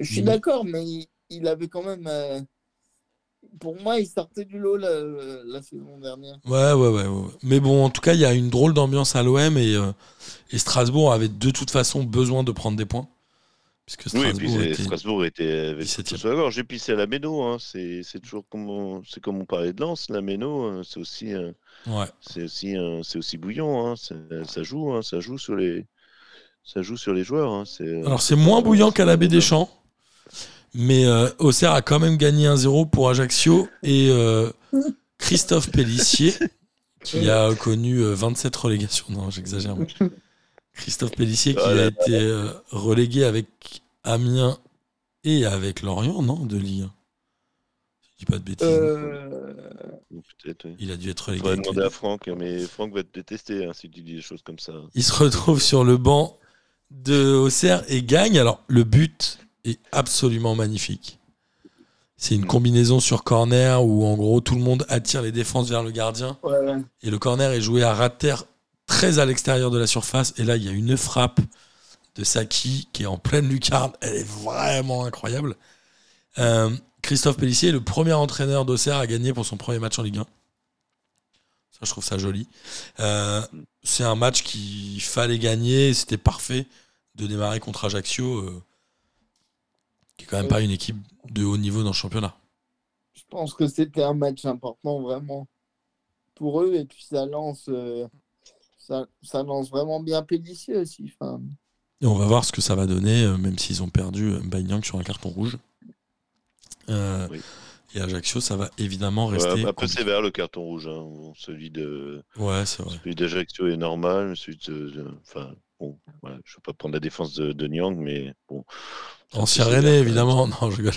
Je suis d'accord, mais il, il avait quand même. euh, pour moi, il sortait du lot la, la saison dernière. Ouais, ouais, ouais, ouais. Mais bon, en tout cas, il y a une drôle d'ambiance à l'OM et, euh, et Strasbourg avait de toute façon besoin de prendre des points. Puisque Oui, et puis Strasbourg c'est- était. Strasbourg était avait le 17e. couteau sur la gorge. Et puis c'est la Méno, hein. c'est c'est toujours comme on, c'est comme on parlait de Lens, la Méno, euh, c'est aussi, euh, Ouais. c'est aussi, euh, c'est aussi bouillant, hein. Ça, joue, hein. ça joue sur les, ça joue sur les joueurs. hein. Alors, c'est moins bouillant qu'à la baie des Champs. Mais euh, Auxerre a quand même gagné 1-0 pour Ajaccio. Et euh, Christophe Pellissier, qui a connu euh, 27 relégations. Non, j'exagère. Christophe Pellissier, qui a été euh, relégué avec Amiens et avec Lorient, non De Ligue 1. Je dis pas de bêtises. Euh, oui. Il a dû être relégué. Faudrait avec demander à Franck, mais Franck va te détester hein, si tu dis des choses comme ça. Il se retrouve sur le banc de Auxerre et gagne. Alors, le but est absolument magnifique. C'est une Mm. combinaison sur corner où, en gros, tout le monde attire les défenses vers le gardien. ouais, ouais. Et le corner est joué à terre, très à l'extérieur de la surface. Et là, il y a une frappe de Saki qui est en pleine lucarne. Elle est vraiment incroyable. Euh, Christophe Pellissier est le premier entraîneur d'Auxerre à gagner pour son premier match en Ligue 1. Ça, je trouve ça joli. Euh, c'est un match qu'il fallait gagner. C'était parfait de démarrer contre Ajaccio, euh, qui est quand même pas une équipe de haut niveau dans le championnat. Je pense que c'était un match important vraiment pour eux. Et puis ça lance, euh, ça, ça lance vraiment bien Pellissier aussi. Et on va voir ce que ça va donner, euh, même s'ils ont perdu euh, Mbanyang sur un carton rouge. Euh, Oui. Et Ajaccio, ça va évidemment Ouais, rester. un peu compliqué. sévère le carton rouge. hein. Celui de Ouais, c'est vrai. celui d'Ajaccio est normal, celui de, de- enfin bon, voilà, je veux pas prendre la défense de, de Nyang, mais bon. Ancien même. évidemment. Non, je rigole.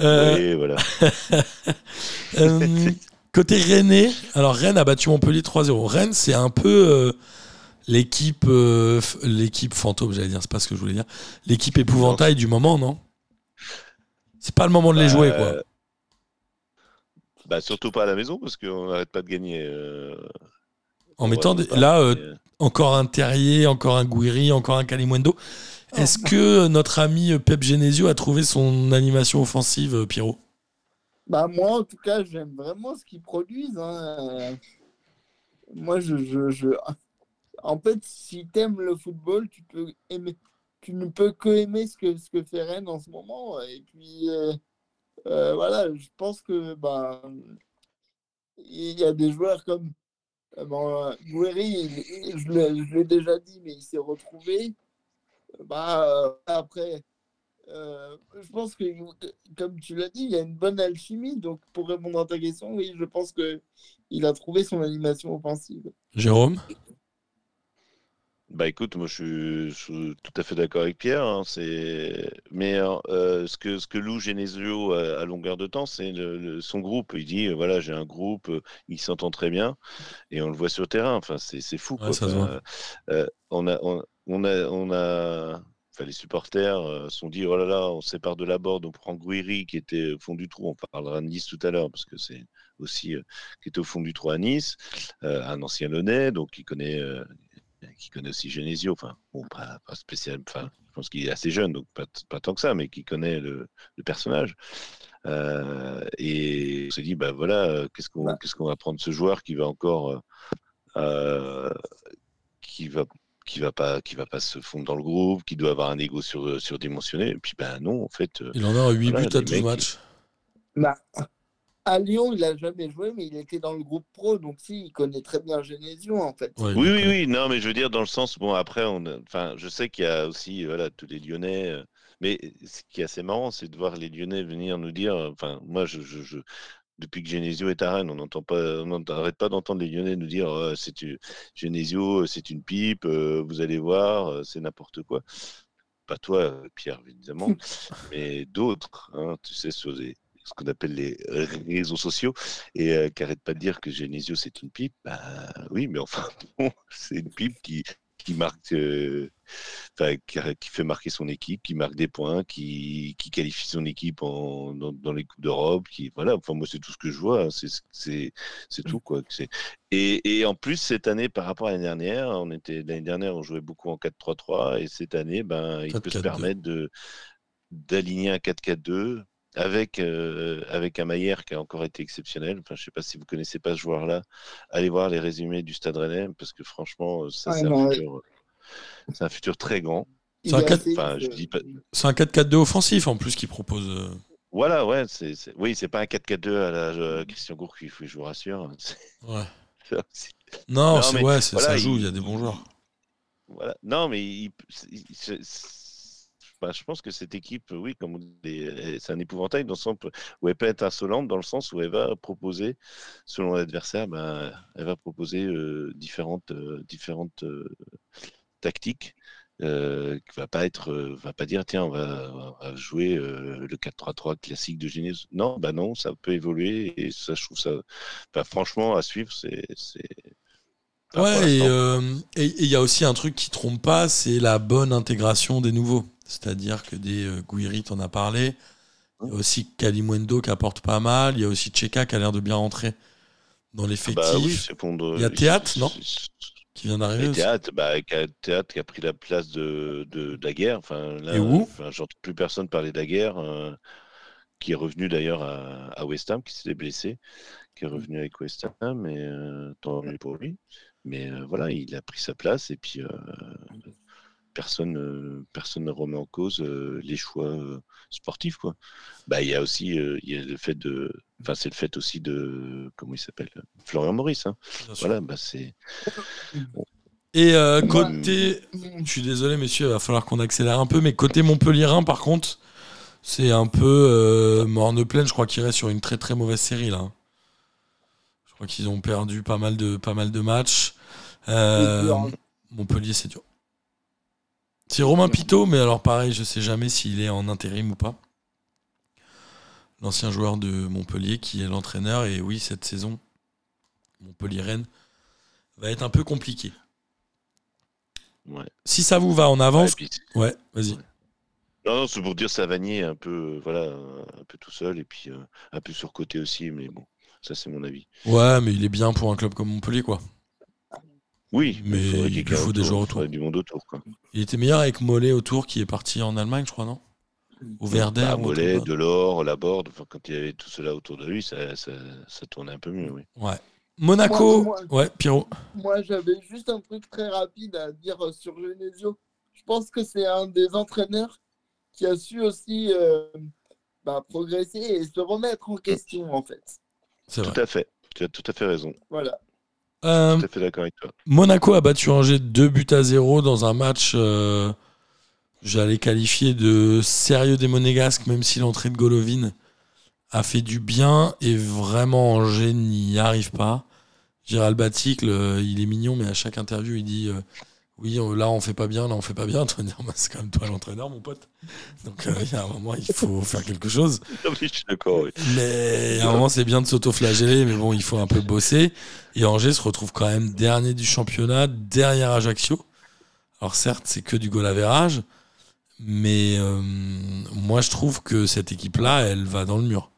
Euh, Oui, voilà. euh, côté Rennais, alors Rennes a battu Montpellier 3-0. Rennes, c'est un peu euh, l'équipe euh, l'équipe fantôme, j'allais dire, c'est pas ce que je voulais dire. L'équipe épouvantail du moment, non? C'est pas le moment de les jouer, quoi. Euh, Bah, surtout pas à la maison parce qu'on n'arrête pas de gagner. euh, En mettant des- là, euh, euh, encore un Terrier, encore un Guiri, encore un Calimundo. Est-ce que notre ami Pep Genesio a trouvé son animation offensive, euh, Pierrot? Bah, moi, en tout cas, j'aime vraiment ce qu'ils produisent. hein. Moi, je, je, je- En fait, si tu aimes le football, tu peux aimer. Tu ne peux que aimer ce que, ce que fait Rennes en ce moment. Et puis, euh, euh, voilà, je pense que bah, il y a des joueurs comme bon, Guéry, il- je l'ai déjà dit, mais il s'est retrouvé. Bah, euh, après, euh, je pense que, comme tu l'as dit, il y a une bonne alchimie. Donc, pour répondre à ta question, oui, je pense que il a trouvé son animation offensive. Jérôme? Bah écoute, moi je suis, je suis tout à fait d'accord avec Pierre. hein, c'est... Mais euh, ce, que, ce que loue Genesio à, à longueur de temps, c'est le- le- son groupe. Il dit, euh, voilà, j'ai un groupe, euh, il s'entend très bien, et on le voit sur le terrain. Enfin, c'est, c'est fou. Ouais, quoi. ça se Enfin, voit. euh, on a, on, on a, on a... Enfin, les supporters euh, se sont dit, oh là là, on se sépare de la borde, on prend Guiri qui était au fond du trou. On parlera de Nice tout à l'heure, parce que c'est aussi euh, qui était au fond du trou à Nice, euh, un ancien Lyonnais, donc il connaît, euh, qui connaît aussi Genesio, enfin, bon, pas, pas spécial, enfin, je pense qu'il est assez jeune, donc pas, pas tant que ça, mais qui connaît le, le personnage. Euh, et on s'est dit, bah voilà, qu'est-ce qu'on Ouais. qu'est-ce qu'on va prendre ce joueur qui va encore, euh, euh, qui va qui va pas qui va pas se fondre dans le groupe, qui doit avoir un ego sur, surdimensionné. Et puis ben non, en fait, Il en a 8 Voilà, buts à les 12 mecs, matchs. Bah, à Lyon, il a jamais joué, mais il était dans le groupe pro. Donc, si, il connaît très bien Genesio, en fait. Ouais, Oui, oui, connaît. oui, non, mais je veux dire, dans le sens, bon, après, on a- enfin, je sais qu'il y a aussi, voilà, tous les Lyonnais, euh, mais ce qui est assez marrant, c'est de voir les Lyonnais venir nous dire, euh, enfin, moi, je, je, je- depuis que Genesio est à Rennes, on n'entend pas, on n'arrête pas d'entendre les Lyonnais nous dire, euh, c'est une- Genesio, euh, c'est une pipe, euh, vous allez voir, euh, c'est n'importe quoi. pas toi, euh, Pierre, évidemment, mais d'autres, hein, tu sais, sur les, ce qu'on appelle les réseaux sociaux, et euh, qui n'arrêtent pas de dire que Genesio, c'est une pipe. Ben, oui, mais enfin, bon, c'est une pipe qui, qui marque, euh, qui, qui fait marquer son équipe, qui marque des points, qui, qui qualifie son équipe en, dans, dans les coupes d'Europe, qui voilà. Enfin moi c'est tout ce que je vois, hein, c'est c'est c'est tout quoi. Et, et en plus cette année par rapport à l'année dernière, on était l'année dernière on jouait beaucoup en 4-3-3 et cette année ben il peut se 4-4-2. permettre de d'aligner un 4-4-2 avec, euh, avec un Maillère qui a encore été exceptionnel. Enfin, je ne sais pas si vous ne connaissez pas ce joueur-là. Allez voir les résumés du Stade Rennais parce que franchement, ça, Ouais, c'est, non, un ouais. futur, c'est un futur très grand. C'est un est quatre- assez- Enfin, je dis pas- C'est un 4-4-2 offensif en plus qui propose. euh, Voilà, ouais. C'est, c'est- Oui, c'est pas un 4-4-2 à la euh, Christian Gourcuff, je vous rassure. Ouais. Non, Non, c'est mais ouais, voilà, ça joue, il y a des bons joueurs. Voilà. Non, mais il- il- c'est- enfin, je pense que cette équipe, oui, comme c'est un épouvantail dans le sens où elle peut être insolente, dans le sens où elle va proposer, selon l'adversaire, ben, elle va proposer euh, différentes, euh, différentes euh, tactiques. Euh, qui va pas être, euh, va pas dire tiens on va, jouer euh, le 4-3-3 classique de Genèse. Non, bah non, ça peut évoluer et ça je trouve ça, franchement à suivre c'est, Ouais, et l'instant. euh, il y a aussi un truc qui trompe pas, c'est la bonne intégration des nouveaux. C'est-à-dire que des euh, Guiri, t'en as parlé. Il y a aussi Kalimundo qui apporte pas mal. Il y a aussi Cheka qui a l'air de bien rentrer dans l'effectif. Bah oui, de- Il y a Théâtre, non qui vient d'arriver. Théâtre, bah, qui a, Théâtre qui a pris la place de, de Daguerre. Enfin, là, Et où enfin, j'entends plus personne parler Daguerre, euh, qui est revenu d'ailleurs à, à West Ham, qui s'était blessé, qui est revenu avec West Ham, mais euh, tant mieux pour lui. Mais euh, voilà, il a pris sa place et puis euh, personne, euh, personne ne remet en cause euh, les choix euh, sportifs, quoi. Bah, il y a aussi, euh, il y a le fait de, enfin, c'est le fait aussi de, comment il s'appelle, Florian Maurice. hein. Voilà, bah, c'est. Et euh, Moi- côté. Je suis désolé, messieurs, il va falloir qu'on accélère un peu. Mais côté Montpellierin, par contre, c'est un peu euh, morne pleine. Je crois qu'il reste sur une très très mauvaise série là. Je crois qu'ils ont perdu pas mal de, pas mal de matchs. Euh, hein. Montpellier, c'est dur. C'est Romain Pitot, mais alors pareil, je sais jamais s'il est en intérim ou pas. L'ancien joueur de Montpellier qui est l'entraîneur. Et oui, cette saison, Montpellier-Rennes va être un peu compliquée. Ouais. Si ça vous va, on Ouais, avance. puis, Ouais, vas-y. Non, non, c'est pour dire Savanier un peu, voilà, un peu tout seul et puis euh, un peu surcoté aussi, mais bon, ça c'est mon avis. Ouais, mais il est bien pour un club comme Montpellier, quoi. Oui, Mais il faut des autour, joueurs autour. du monde autour, quoi. Il était meilleur avec Mollet autour qui est parti en Allemagne, je crois, non? Au Verder. Bah, Mollet, Delors, Laborde, enfin, quand il y avait tout cela autour de lui, ça, ça, ça tournait un peu mieux, oui. Ouais. Monaco. Moi- Ouais, Pierrot. Moi, j'avais juste un truc très rapide à dire euh, sur Genesio. Je pense que c'est un des entraîneurs qui a su aussi euh, bah, progresser et se remettre en question, en fait. C'est vrai. Tout à fait, tu as tout à fait raison, Voilà. Euh, tout à fait d'accord avec toi. Monaco a battu Angers 2 buts à 0 dans un match, euh, j'allais qualifier de sérieux des monégasques, même si l'entrée de Golovin a fait du bien et vraiment Angers n'y arrive pas. Gérald Baticle, euh, il est mignon, mais à chaque interview, il dit euh, Oui, là on fait pas bien, là on fait pas bien. Bah, C'est quand même toi l'entraîneur, mon pote. Donc euh, il y a un moment, il faut faire quelque chose. Non, mais je suis d'accord, oui. Mais à un moment, c'est bien de s'auto-flageller, mais bon, il faut un peu bosser. Et Angers se retrouve quand même dernier du championnat, derrière Ajaccio. Alors certes, c'est que du goal average, mais euh, moi je trouve que cette équipe-là, elle va dans le mur.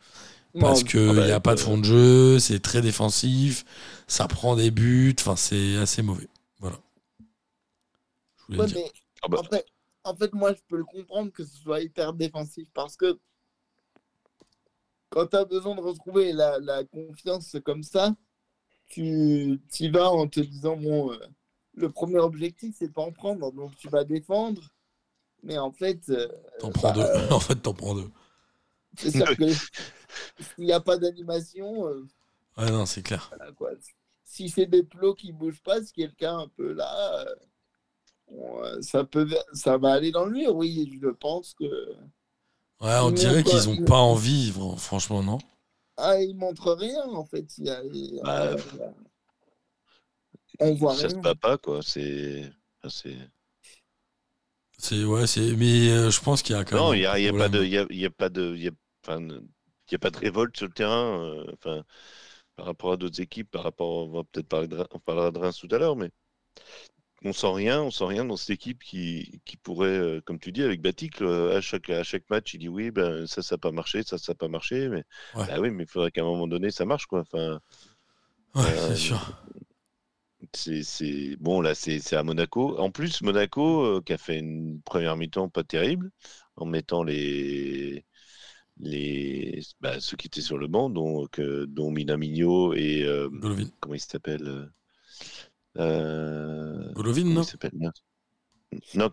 Parce qu'il ah bah, n'y a pas de euh, fond de jeu, c'est très défensif, ça prend des buts, enfin c'est assez mauvais. Ouais, mais Ah bah, en, fait, en fait, moi, je peux le comprendre que ce soit hyper défensif parce que quand tu as besoin de retrouver la, la confiance comme ça, tu y vas en te disant bon, euh, le premier objectif, c'est pas en prendre, donc tu vas défendre. Mais en fait, euh, T'en prends bah, deux. en fait, t'en prends deux. c'est sûr que s'il n'y a pas d'animation, euh, Ouais, non, c'est clair. voilà, quoi. si c'est des plots qui bougent pas, si quelqu'un un peu là, ça, peut, ça va aller dans le mur, oui, je pense que. Ouais, on dirait qu'ils ont il- pas envie, fr- franchement, non? Ah, il montre rien en fait. Il y a- il y a- Bah, on voit ça se rien. bat pas, quoi. C'est. c'est- C'est ouais, c'est mais euh, je pense qu'il y a quand Non, même. il n'y a, un il y a pas de, il y a, y a pas de, il y a, il pas de révolte sur le terrain. euh, Enfin, par rapport à d'autres équipes, par rapport, on va peut-être parler de, on parlera de Reims tout à l'heure, mais on sent rien, on sent rien dans cette équipe qui, qui pourrait, euh, comme tu dis, avec Batic, euh, à chaque, à chaque match, il dit oui, ben ça, ça n'a pas marché, ça, ça n'a pas marché, mais Ouais. bah oui, mais il faudrait qu'à un moment donné, ça marche, quoi. Enfin, Ouais, euh, c'est sûr. c'est, bon là, c'est, à Monaco. En plus, Monaco qui a fait une première mi-temps pas terrible en mettant les les bah, ceux qui étaient sur le banc, donc dont Minamino et comment il s'appelle euh, Golovin, non non,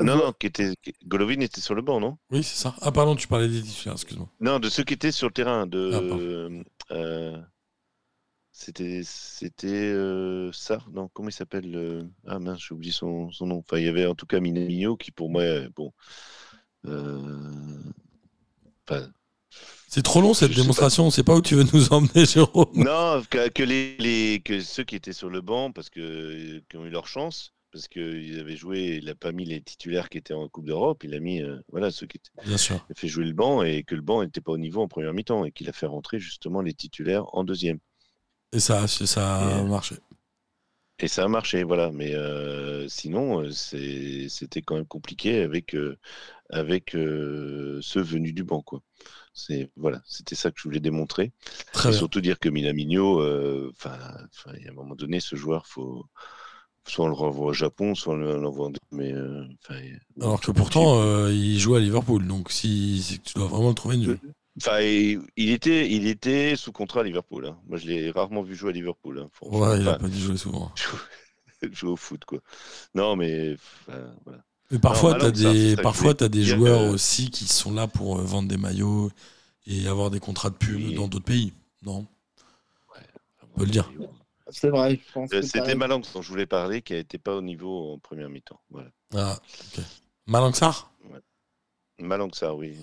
non, non, qui était Golovin était sur le banc, non? Oui, c'est ça. Ah pardon, tu parlais des titulaires, excuse-moi. Non, de ceux qui étaient sur le terrain. De, Ah, euh, c'était c'était euh, Sarr, non, comment il s'appelle Ah mince, j'ai oublié son, son nom. Enfin, il y avait en tout cas Minamino qui pour moi, bon. Enfin, C'est trop long cette Je démonstration, on sait pas où tu veux nous emmener, Jérôme. non, que, que les, les- que ceux qui étaient sur le banc, parce que qui ont eu leur chance, parce qu'ils avaient joué, il n'a pas mis les titulaires qui étaient en Coupe d'Europe, il a mis euh, voilà ceux qui étaient. Bien sûr. Il a fait jouer le banc et que le banc n'était pas au niveau en première mi-temps et qu'il a fait rentrer justement les titulaires en deuxième. Et ça, ça a Et, euh, marché. Et ça a marché, voilà. Mais euh, sinon, c'était quand même compliqué avec, euh, avec ceux venus du banc, quoi. C'est voilà, c'était ça que je voulais démontrer. Très et bien. surtout dire que Minamino, euh, enfin, y a un moment donné, ce joueur, faut soit on le renvoie au Japon, soit on l'envoie en mais euh, Alors que pourtant, euh, il joue à Liverpool, donc si tu dois vraiment le trouver nul. Enfin, il, était, il était sous contrat à Liverpool. hein. Moi, je l'ai rarement vu jouer à Liverpool. hein. Ouais, il a Enfin, pas dû jouer souvent. jouer au foot, quoi. Non, mais voilà. Mais parfois, tu as des, ça parfois, t'as des joueurs que- aussi qui sont là pour euh, vendre des maillots et avoir des contrats de pub Oui. dans d'autres pays. Non? Peut le dire. C'est vrai, je pense. Euh, C'était Malang dont je voulais parler, qui n'était pas au niveau en première mi-temps. Voilà. Ah, ok. Malang ça, oui,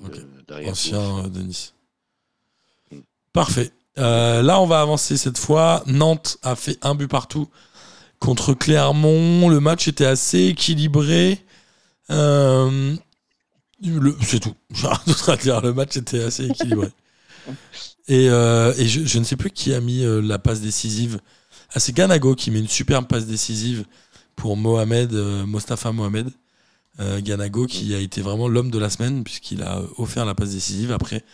de- Ancien euh, de Nice. Mm. Parfait. Euh, là, on va avancer cette fois. Nantes a fait un but partout contre Clermont. Le match était assez équilibré. Euh, C'est tout. Rien d'autre à dire. Le match était assez équilibré. Et, euh, je, ne sais plus qui a mis euh, la passe décisive. Ah, c'est Ganago qui met une superbe passe décisive pour Mohamed, Mostafa Mohamed. Ganago qui a été vraiment l'homme de la semaine puisqu'il a offert la passe décisive après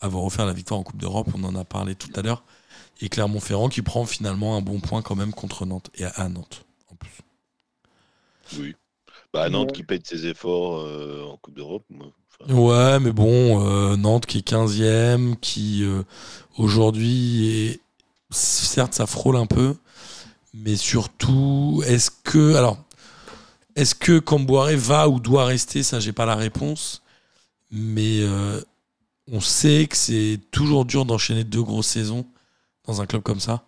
avoir offert la victoire en Coupe d'Europe. On en a parlé tout à l'heure. Et Clermont-Ferrand qui prend finalement un bon point quand même contre Nantes et à Nantes en plus. Oui. Bah, Nantes Ouais. qui paye de ses efforts euh, en Coupe d'Europe. enfin, Ouais, mais bon, euh, Nantes qui est 15e, qui euh, aujourd'hui est. Certes, ça frôle un peu, mais surtout, est-ce que. Alors, est-ce que Camboire va ou doit rester? Ça, j'ai pas la réponse. Mais euh, on sait que c'est toujours dur d'enchaîner deux grosses saisons dans un club comme ça.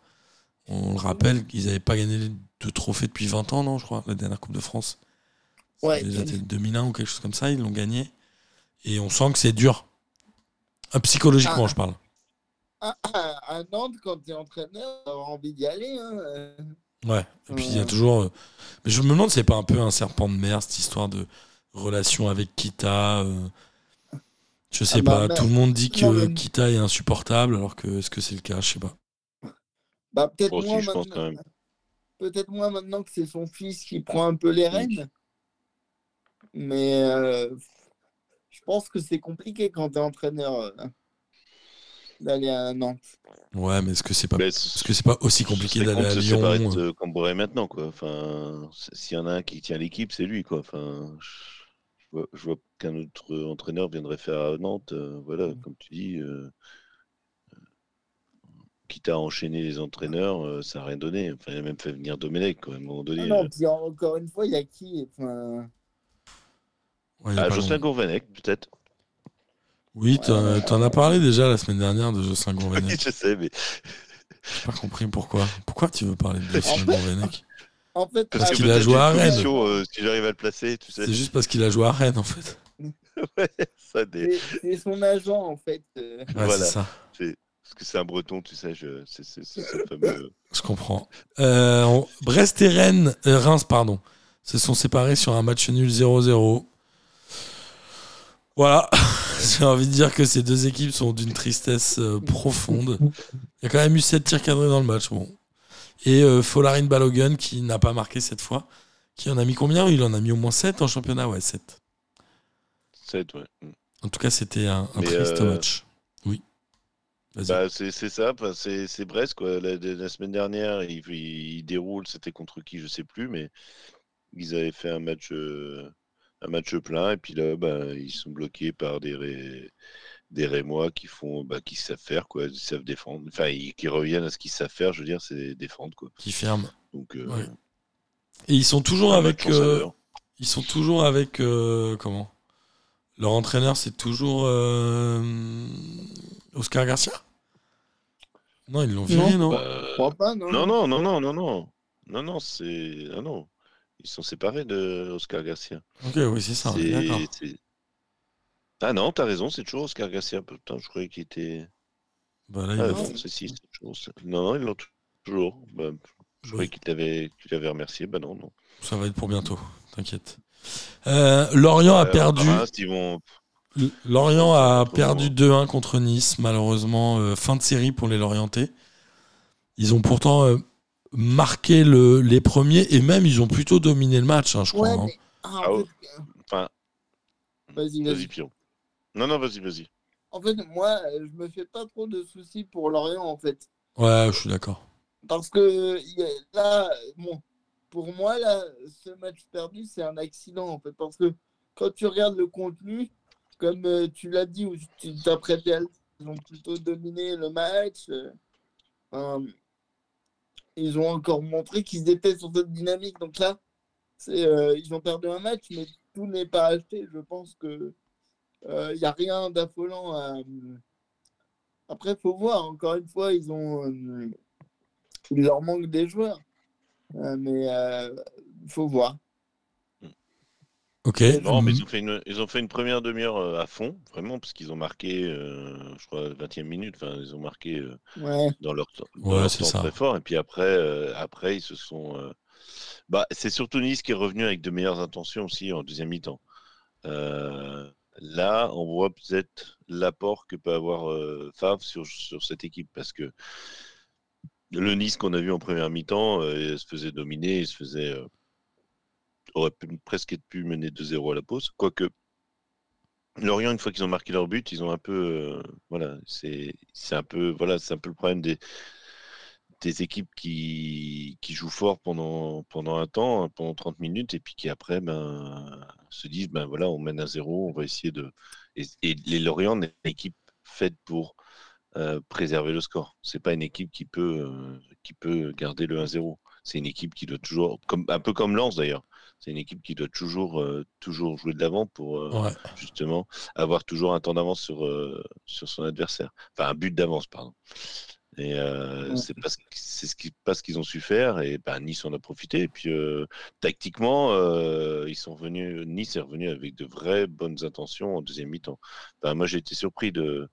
On le rappelle qu'ils n'avaient pas gagné de trophée depuis 20 ans, non, je crois, la dernière Coupe de France. Ouais. Déjà peut-être 2001 ou quelque chose comme ça, ils l'ont gagné. Et on sent que c'est dur. Ah, psychologiquement, Ah. je parle. À, à- à Nantes, quand tu es entraîneur, tu envie d'y aller. Hein. Ouais. Et puis il y a toujours. euh, Mais je me demande si c'est pas un peu un serpent de mer, cette histoire de relation avec Kita. euh, Je sais Ah bah, pas. mais- Tout le monde dit que non, mais- Kita est insupportable, alors que est-ce que c'est le cas? Je sais pas. Bah, peut-être moins maintenant- même. Peut-être moins maintenant que c'est son fils qui prend un peu les rênes. Mais euh, je pense que c'est compliqué quand tu es entraîneur euh, d'aller à Nantes. Ouais, mais est-ce que c'est pas. Mais Est-ce que c'est pas aussi compliqué ce d'aller à Lyon de euh, maintenant, quoi. Enfin, s'il y en a un qui tient l'équipe, c'est lui, quoi. Enfin, je vois, je vois qu'un autre entraîneur viendrait faire à Nantes. euh, voilà, Mm. comme tu dis. euh, quitte à enchaîner les entraîneurs, euh, ça n'a rien donné. Enfin, il a même fait venir Domenech, quoi, à un moment donné. Ah non, puis encore une fois, il y a qui enfin, ouais, Ah, Jocelyn. Gourvenec, peut-être. Oui, t'en Ouais. t'en as parlé déjà la semaine dernière de Jocelyn Gourvenec. je sais, mais J'ai pas compris pourquoi. Pourquoi tu veux parler de Jocelyn En Gourvenec? En fait, parce qu'il a joué à Rennes. euh, si j'arrive à le placer, tu sais. C'est juste parce qu'il a joué à Rennes, en fait. Ouais, des- c'est son agent, en fait. euh. Ouais, Voilà. c'est ça. Parce que c'est un breton, tu sais, je... c'est c'est- c'est ce fameux. Je comprends. Euh, on- Brest et Rennes, euh, Reims, pardon. se sont séparés sur un match nul 0-0. Voilà, j'ai envie de dire que ces deux équipes sont d'une tristesse euh, profonde. Il y a quand même eu 7 tirs cadrés dans le match. Bon. Et euh, Folarin Balogun qui n'a pas marqué cette fois. Qui en a mis combien? Il en a mis au moins 7 en championnat Ouais, 7. 7, ouais. En tout cas, c'était un, triste euh, match. Oui. Bah, c'est ça, c'est Brest. Quoi. La, la semaine dernière, ils ils déroulent, c'était contre qui, je sais plus, mais ils avaient fait un match, euh, un match plein. Et puis là, bah, ils sont bloqués par des, Rémois qui font, bah, qui savent faire, quoi, ils savent défendre. Enfin, ils... qui reviennent à ce qu'ils savent faire, je veux dire, c'est défendre, quoi. Qui ferment. Donc, euh, Et ils sont toujours avec. Euh, ils sont toujours avec. Euh, comment? Leur entraîneur, c'est toujours Oscar Garcia? Non, ils l'ont viré, bah, non, non, non, non Non, non, non, non, non. C'est. Ah non ils sont séparés de Oscar Garcia. Ok, oui, c'est ça. C'est- Ah non, t'as raison, c'est toujours Oscar Garcia. Putain, je croyais qu'il était. Bah, là, il Ah, non, c'est si, c'est toujours. Non, non, ils l'ont tou- toujours. Bah, je croyais qu'il t'avait qu'il t'avait remercié. Bah non, non. Ça va être pour bientôt, t'inquiète. Euh, Lorient a perdu. Ils vont- Lorient a perdu 2-1 contre Nice, malheureusement. euh, fin de série pour les Lorientais. Ils ont pourtant euh, marqué le- les premiers et même ils ont plutôt dominé le match, hein, je crois. Ouais, hein. mais. ah, Ah en, ouais. fait, Enfin, Vas-y, vas-y. Pion. Non, non, vas-y, vas-y. en fait, moi, je me fais pas trop de soucis pour Lorient, en fait. Ouais, je suis d'accord. Parce que là, bon, pour moi, là, ce match perdu, c'est un accident, en fait. Parce que quand tu regardes le contenu, comme euh, tu l'as dit, ou tu t'as prêté à ils ont plutôt dominé le match. euh, ils ont encore montré qu'ils étaient sur cette dynamique. Donc là, euh, ils ont perdu un match, mais tout n'est pas acheté. Je pense que il n'y a rien d'affolant. à- Après, il faut voir. Encore une fois, ils ont, euh, il leur manque des joueurs. Euh, mais il faut voir. Ok. Non, mais ils ont fait une, ils ont fait une première demi-heure euh, à fond, vraiment, parce qu'ils ont marqué, euh, je crois, 20e minute. Enfin, ils ont marqué euh, Ouais. dans leur temps, dans Ouais, leur temps ça. très fort. Et puis après, euh, après ils se sont. euh, Bah, c'est surtout Nice qui est revenu avec de meilleures intentions aussi en deuxième mi-temps. Euh, Là, on voit peut-être l'apport que peut avoir euh, Favre sur, sur cette équipe parce que le Nice qu'on a vu en première mi-temps euh, il se faisait dominer, il se faisait euh, aurait pu, presque pu mener 2-0 à la pause. Quoique Lorient, une fois qu'ils ont marqué leur but, ils ont un peu euh, voilà, c'est un peu voilà, un peu le problème des des équipes qui, qui jouent fort pendant, pendant un temps, hein, pendant 30 minutes, et puis qui après ben, se disent ben voilà, on mène à zéro, on va essayer de. Et, les Lorient une équipe faite pour euh, préserver le score. C'est pas une équipe qui peut, euh, qui peut garder le 1-0. C'est une équipe qui doit toujours, comme, un peu comme Lens d'ailleurs, c'est une équipe qui doit toujours, euh, toujours jouer de l'avant pour euh, Ouais. justement avoir toujours un temps d'avance sur, euh, sur son adversaire. Enfin, un but d'avance, pardon. Et euh, Ouais. c'est pas ce qui- c'est ce qui- pas ce qu'ils ont su faire. Et ben, Nice en a profité. Et puis, euh, tactiquement, euh, ils sont venus, Nice est revenu avec de vraies bonnes intentions en deuxième mi-temps. Ben, moi, j'ai été surpris de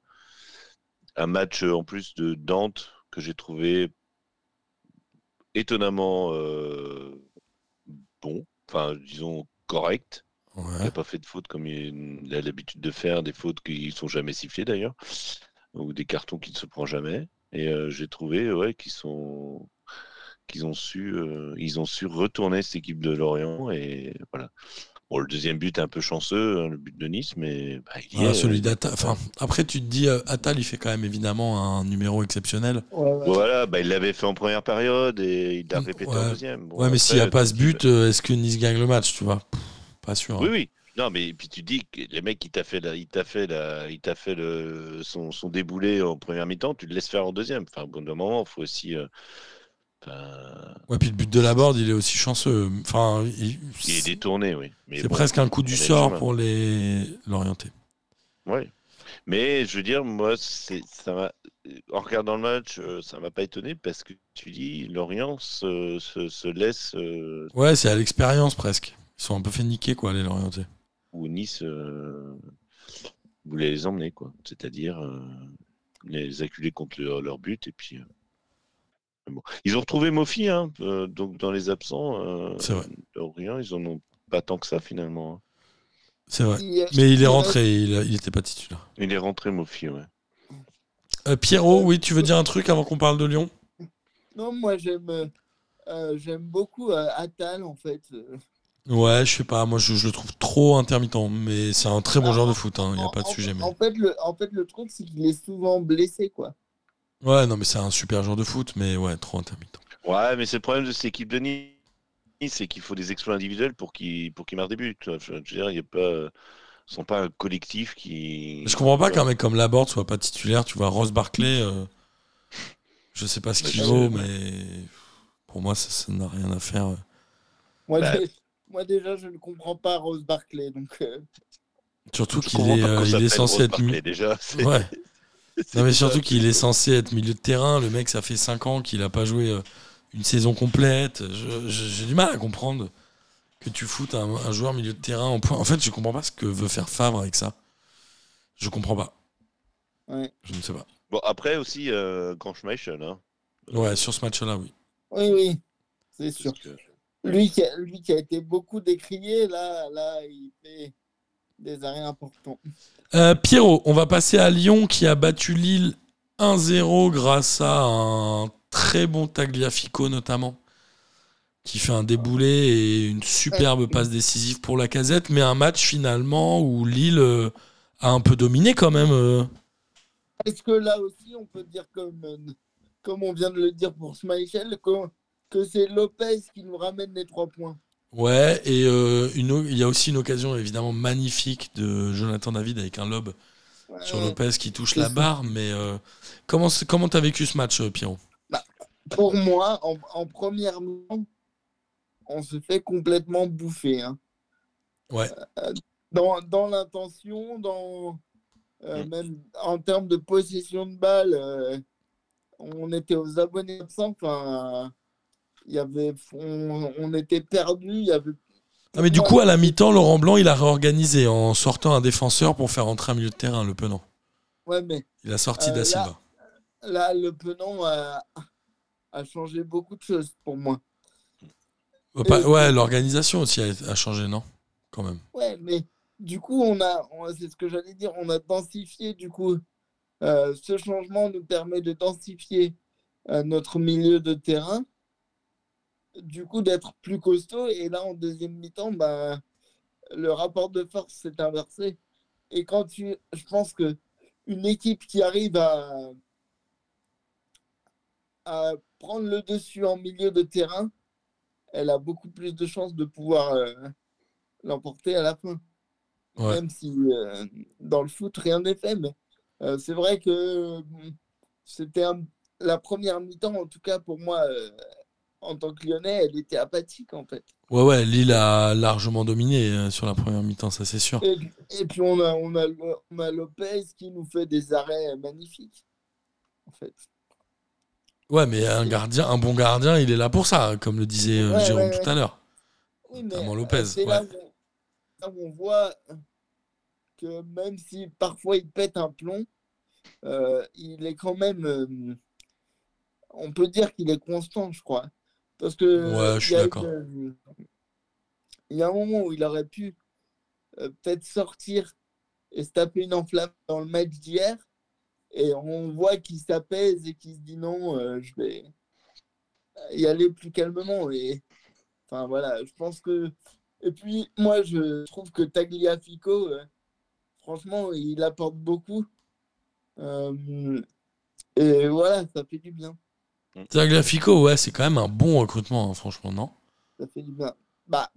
un match en plus de Dante que j'ai trouvé étonnamment euh, bon. Enfin, disons correct. Il n'a pas fait de faute comme il a l'habitude de faire, des fautes qui ne sont jamais sifflées d'ailleurs, ou des cartons qu'il ne se prend jamais. Et euh, j'ai trouvé ouais, qu'ils sont qu'ils ont su euh, ils ont su retourner cette équipe de Lorient et voilà. Bon, le deuxième but est un peu chanceux, hein, le but de Nice, mais bah, il y est, celui euh, d'Atal. Enfin, après, tu te dis, euh, Atal, il fait quand même évidemment un numéro exceptionnel. Ouais, ouais. Voilà, bah, il l'avait fait en première période et il l'a Mm, répété ouais. en deuxième. Bon, ouais, mais s'il n'y a pas ce but, euh, est-ce que Nice gagne le match, tu vois? Pff, Pas sûr. hein. Oui, oui. Non, mais puis tu dis que les mecs, il t'a fait, la, il t'a fait, la, il t'a fait le, son, son déboulé en première mi-temps, tu le laisses faire en deuxième. Enfin, au bout d'un moment, il faut aussi. euh, enfin, Ouais, puis le but de la board, il est aussi chanceux. Enfin, il- il est détourné, oui. C'est bon, presque un coup du sort pour les l'orienter. Ouais. Mais je veux dire, moi, ça m'a, en regardant le match, euh, ça m'a pas étonné parce que tu dis, Lorient se, se, se laisse, euh, Ouais, c'est à l'expérience presque. Ils sont un peu fait niquer, quoi, les l'orienter. ou Nice euh, voulait les emmener, quoi. C'est-à-dire euh, les acculer contre leur, leur but et puis. Bon. Ils ont retrouvé Mofi, hein, euh, donc dans les absents. euh, C'est vrai. leur Lorient, ils en ont pas tant que ça finalement. hein. C'est vrai. Il- Mais il est rentré, il, il était pas titulaire. Il est rentré, Mofi, ouais. Euh, Pierrot, oui, tu veux dire un truc avant qu'on parle de Lyon? Non, moi j'aime j'aime beaucoup euh, Attal en fait. Ouais, je sais pas, moi je, je le trouve trop intermittent, mais c'est un très bon Ah, joueur de foot, il n'y a En- pas de en- sujet. Mais... En fait, le, en fait, le truc, c'est qu'il est souvent blessé, quoi. Ouais, non, mais c'est un super joueur de foot, mais ouais, trop intermittent. Ouais, mais c'est le problème de cette équipe de Nice, c'est qu'il faut des exploits individuels pour qu'ils pour qu'ils marquent des buts. tu vois. Je veux dire, il y a pas, ils sont pas un collectif qui. Je comprends pas qu'un mec comme Laborde soit pas titulaire, tu vois, Ross Barclay, euh, je sais pas ce qu'il Ouais, vaut, mais pour moi, ça ça n'a rien à faire. euh. Moi, Bah. moi déjà, je ne comprends pas Rose Barclay, donc euh, Surtout qu'il est, euh, il est censé Rose être. Barclay, déjà. Ouais. Non mais surtout qu'il est censé être milieu de terrain. Le mec, ça fait 5 ans qu'il a pas joué euh, une saison complète. Je- je- J'ai du mal à comprendre que tu foutes un, un joueur milieu de terrain en point. En fait, je comprends pas ce que veut faire Favre avec ça. Je comprends pas. ouais. Je ne sais pas. Bon, après aussi, euh, Grand Schmeichel. Hein. Ouais, sur ce match-là, oui. oui, oui, c'est sûr. Que- Lui qui, a, lui qui a été beaucoup décrié, là, là, il fait des arrêts importants. Euh, Pierrot, on va passer à Lyon qui a battu Lille 1-0 grâce à un très bon Tagliafico notamment, qui fait un déboulé et une superbe passe décisive pour la casette, mais un match finalement où Lille euh, a un peu dominé quand même. euh. Est-ce que là aussi, on peut dire, comme, comme on vient de le dire pour Schmeichel, que, que c'est Lopez qui nous ramène les trois points? Ouais, et euh, une il y a aussi une occasion évidemment magnifique de Jonathan David avec un lob sur. Lopez qui touche la barre, mais euh, comment c'est- comment t'as vécu ce match, euh, Pierrot? Pour moi, en, en première mi-temps, on se fait complètement bouffer. hein. Ouais. Dans, dans l'intention, dans euh, Mm. même en termes de possession de balle, euh, on était aux abonnés absents. Enfin, y avait, on, on était perdu. Il y avait. Ah, mais du coup, à la mi-temps, Laurent Blanc, il a réorganisé en sortant un défenseur pour faire entrer un milieu de terrain, le Penant. Ouais, mais Il a sorti Euh, là- là, le Penon a, a changé beaucoup de choses pour moi. Euh, et- ouais, l'organisation aussi a, a changé, non? Quand même. Ouais, mais du coup, on a, c'est ce que j'allais dire, on a densifié, du coup, euh, ce changement nous permet de densifier euh, notre milieu de terrain, du coup, d'être plus costaud, et là, en deuxième mi-temps, bah, le rapport de force s'est inversé. Et quand tu, je pense que une équipe qui arrive à, à prendre le dessus en milieu de terrain, elle a beaucoup plus de chances de pouvoir euh, l'emporter à la fin. Ouais. Même si euh, dans le foot, rien n'est fait. Mais euh, c'est vrai que c'était la première mi-temps, en tout cas pour moi, en tant que lyonnais, elle était apathique en fait. Ouais, ouais, Lille a largement dominé euh, sur la première mi-temps, ça c'est sûr. Et, et puis on a, on, a, on a Lopez qui nous fait des arrêts magnifiques. En fait. Ouais, mais un gardien, un bon gardien, il est là pour ça, comme le disait euh, Ouais, Jérôme ouais, tout à l'heure. Oui, mais Notamment euh, Lopez, c'est là, là où on voit que même si parfois il pète un plomb, euh, il est quand même. euh, on peut dire qu'il est constant, je crois. Parce que. Ouais, je suis il y a d'accord. une- Il y a un moment où il aurait pu euh, peut-être sortir et se taper une enflamme dans le match d'hier. Et on voit qu'il s'apaise et qu'il se dit non, euh, je vais y aller plus calmement. Et enfin voilà, je pense que. Et puis moi, je trouve que Tagliafico, euh, franchement, il apporte beaucoup. Euh, et voilà, ça fait du bien. Tagliafico, ouais, c'est quand même un bon recrutement, hein, franchement, non? Ça fait du bien. Bah,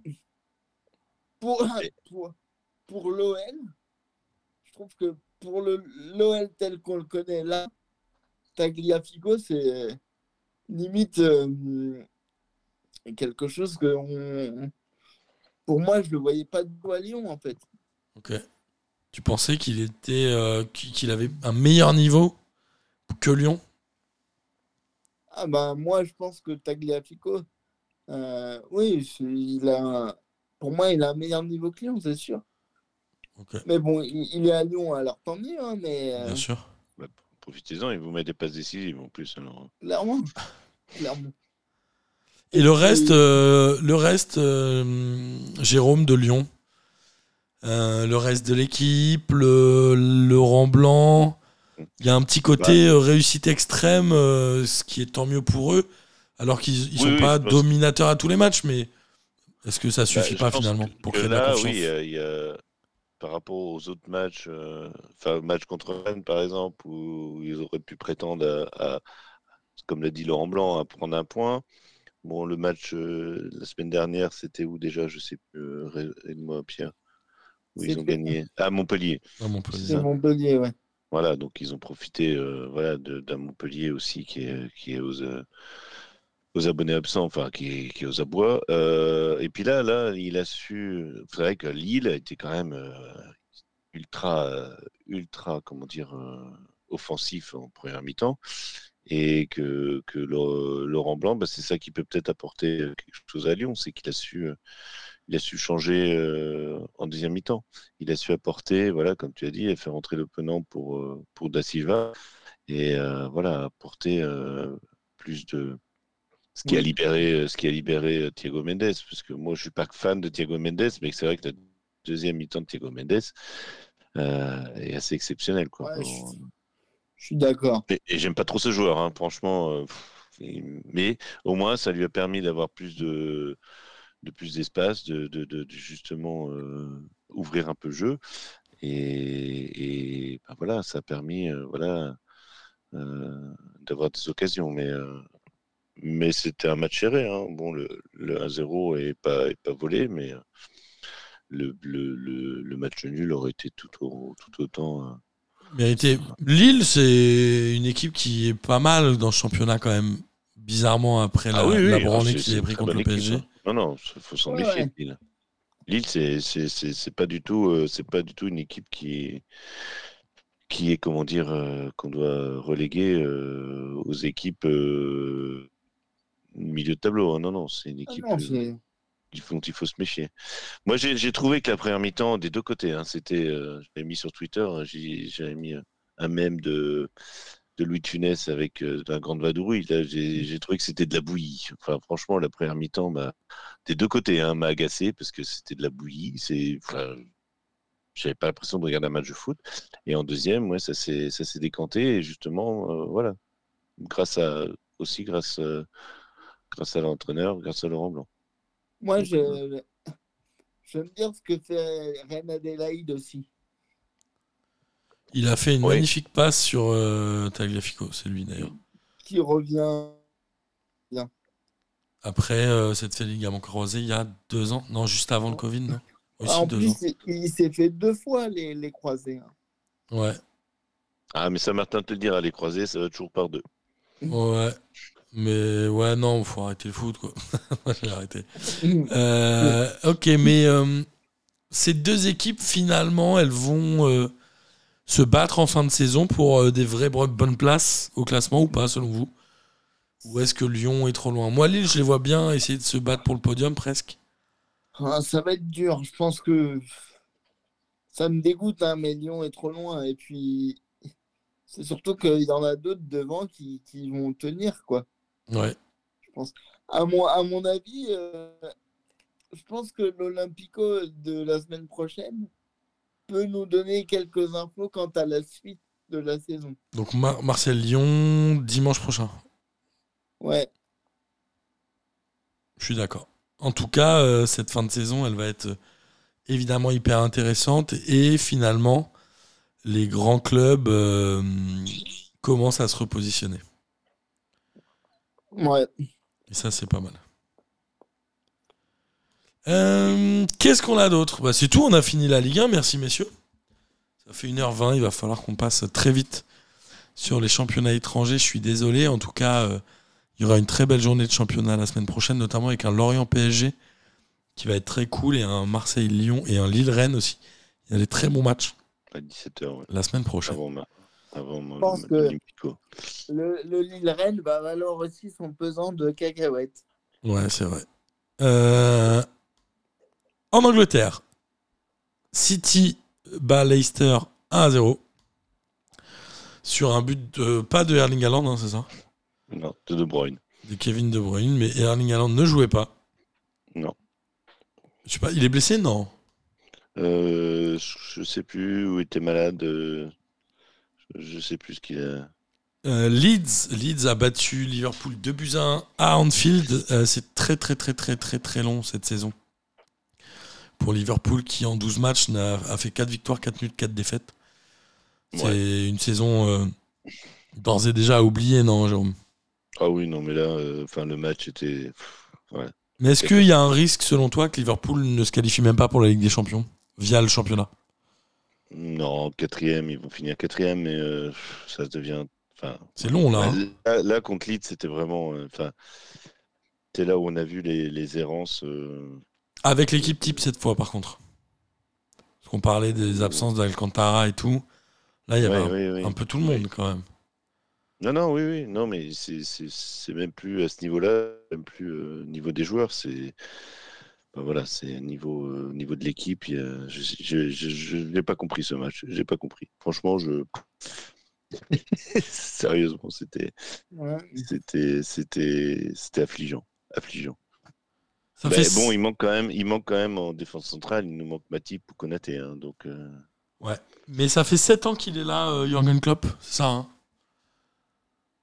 pour, pour, pour l'OL, je trouve que pour l'OL tel qu'on le connaît là, Tagliafico, c'est limite euh, quelque chose que on- pour moi, je le voyais pas du tout à Lyon en fait. Ok. Tu pensais qu'il était, euh, qu'il avait un meilleur niveau que Lyon? Ah bah moi, je pense que Tagliafico, euh, oui, il a, un- pour moi, il a un meilleur niveau que Lyon, c'est sûr. Mais bon, il, il est à Lyon, alors tant mieux, hein, mais euh, bien sûr. Bah, Profitez-en, il vous met des passes décisives en plus. Alors. clairement, clairement. Et le reste, euh, le reste euh, Jérôme de Lyon. Euh, le reste de l'équipe, le, le rang blanc. Il y a un petit côté euh, réussite extrême, euh, ce qui est tant mieux pour eux. Alors qu'ils ils Oui, sont oui, pas dominateurs à tous les matchs, mais est-ce que ça Bah, suffit pas finalement que- pour que créer de la là, confiance? oui, y a- a- par rapport aux autres matchs, euh, enfin, match contre Rennes par exemple, où ils auraient pu prétendre à, à- comme l'a dit Laurent Blanc, à prendre un point. Bon, le match euh, la semaine dernière, c'était où déjà? Je sais plus. euh, Aide-moi, Pierre. Où ils ont gagné À Montpellier. à Montpellier C'est Montpellier, ouais. Voilà, donc ils ont profité euh, voilà, d'un Montpellier aussi qui est, euh, aux abonnés absents, enfin qui est, aux abois. Euh, et puis là, là, il a su. C'est vrai que Lille a été quand même ultra, ultra, comment dire, offensif en première mi-temps. Et que, Laurent Blanc, bah, c'est ça qui peut peut-être apporter quelque chose à Lyon, c'est qu'il a su. Il a su changer euh, en deuxième mi-temps il a su apporter, voilà, comme tu as dit, et faire entrer l'opponent pour, euh, pour Da Silva et euh, voilà, apporter plus de. Ce qui, a libéré, ce qui a libéré Thiago Mendes, parce que moi je suis pas fan de Thiago Mendes, mais c'est vrai que la deuxième mi-temps de Thiago Mendes est assez exceptionnelle. Quoi. Ouais, Bon, Je suis d'accord. et, et j'aime pas trop ce joueur, hein, franchement. mais au moins, ça lui a permis d'avoir plus de, de plus d'espace, de, de- de- de justement euh, ouvrir un peu le jeu. Et, et, ben voilà, ça a permis euh, voilà, euh, d'avoir des occasions. Mais, mais c'était un match serré. hein. Bon, le, le 1-0 est pas, est pas volé, mais le, le, le, le match nul aurait été tout, au- tout autant. Mérité. Lille, c'est une équipe qui est pas mal dans le championnat quand même. Bizarrement après la, Ah oui, oui, la ah, branlée avait une pris contre le équipe, PSG. hein. Non, non, il faut s'en Ouais, méfier. ouais. Lille, Lille c'est c'est- c'est- c'est pas du tout, euh, c'est pas du tout une équipe qui est, qui est comment dire, euh, qu'on doit reléguer euh, aux équipes milieu de tableau. hein. Non, non, c'est une Ah équipe non, euh, c'est- il faut- dont il faut se méfier. Moi, j'ai j'ai trouvé que la première mi-temps, des deux côtés, hein, c'était, je mis sur Twitter, j'ai- j'avais mis un mème de, de Louis Funès avec euh, la grande vadrouille. Là, j'ai trouvé que c'était de la bouillie. Enfin, franchement, la première mi-temps, des deux côtés, hein, m'a agacé parce que c'était de la bouillie. C'est, enfin, j'avais pas l'impression de regarder un match de foot. Et en deuxième, ouais, ça s'est ça s'est décanté. Et justement, euh, voilà, grâce à aussi grâce, euh, grâce à l'entraîneur, grâce à Laurent Blanc. Moi, je... j'aime bien ce que fait Reine Adélaïde aussi. Il a fait une Oui. magnifique passe sur euh, Tagliafico, c'est lui d'ailleurs. Qui revient. Après euh, cette fait ligament croisé il y a deux ans, non juste avant le Covid, non Aussi Ah, en deux plus, ans. il, s'est fait deux fois les, les croisés. hein. Ouais, Ah, mais Saint-Martin te le dira, les croisés, ça va toujours par deux. ouais. Mais ouais, non, faut arrêter le foot quoi. Moi j'ai arrêté. Euh, ok, mais euh, ces deux équipes finalement, elles vont euh, se battre en fin de saison pour euh, des vraies bo- bonnes places au classement ou pas selon vous? Ou est-ce que Lyon est trop loin? Moi, Lille, je les vois bien essayer de se battre pour le podium presque. Ah, ça va être dur. Je pense que ça me dégoûte, hein, mais Lyon est trop loin. Et puis, c'est surtout qu'il y en a d'autres devant qui, qui vont tenir, quoi. Ouais. À mon, à mon avis, euh, je pense que l'Olympico de la semaine prochaine peut nous donner quelques infos quant à la suite de la saison. Donc Mar- Marseille-Lyon dimanche prochain. Ouais, Je suis d'accord. En tout cas, euh, cette fin de saison, elle va être euh, évidemment hyper intéressante et finalement, les grands clubs euh, commencent à se repositionner. ouais. Et ça, c'est pas mal. Euh, Qu'est-ce qu'on a d'autre? Bah, C'est tout, on a fini la Ligue 1. Merci, messieurs. Ça fait 1h20, il va falloir qu'on passe très vite sur les championnats étrangers. Je suis désolé. En tout cas, euh, il y aura une très belle journée de championnat la semaine prochaine, notamment avec un Lorient PSG qui va être très cool et un Marseille-Lyon et un Lille-Rennes aussi. Il y a des très bons matchs À 17h, ouais. la semaine prochaine. Avant, ma... avant mon- pense le- que-. Le, le Lille-Rennes va valoir aussi son pesant de cacahuètes. Ouais, c'est vrai. Euh, en Angleterre, City bat Leicester 1 à 0. Sur un but de, pas de Erling Haaland, hein, c'est ça? Non, de De Bruyne. de Kevin De Bruyne, mais Erling Haaland ne jouait pas. Non. Je sais pas, il est blessé? Non. Euh, je sais plus où il était malade. euh, je sais plus ce qu'il a. Euh, Leeds, Leeds a battu Liverpool 2 buts à 1 à Anfield. Euh, c'est très très très très très très long cette saison. Pour Liverpool qui en 12 matchs n'a, a fait 4 victoires, 4 nuls, 4 défaites. C'est Ouais. une saison euh, d'ores et déjà à oublier, non Jérôme? Ah oui, non, mais là, euh, le match était. pff, ouais. Mais est-ce qu'il y a un risque selon toi que Liverpool ne se qualifie même pas pour la Ligue des Champions via le championnat? Non, quatrième, ils vont finir quatrième, mais euh, ça devient. C'est long là. hein. là, là, contre Leeds, c'était vraiment. Enfin, c'était là où on a vu les, les errances. Avec l'équipe type cette fois par contre. Parce qu'on parlait des absences d'Alcantara et tout. Là il y avait ouais, un, ouais, ouais. un peu tout le monde quand même. Non, non, oui, oui, non, mais c'est c'est- c'est même plus à ce niveau-là, même plus euh, au niveau des joueurs, c'est ben voilà, c'est au niveau, euh, au niveau de l'équipe. il y a- Je n'ai pas compris ce match, j'ai pas compris. Franchement, je sérieusement, c'était Ouais. c'était c'était c'était affligeant, affligeant. Ça Mais fait bon, il manque quand même, il manque quand même en défense centrale, il nous manque Matip ou Konaté, hein, donc. euh, Mais ça fait 7 ans qu'il est là, euh, Jürgen Klopp, c'est ça hein?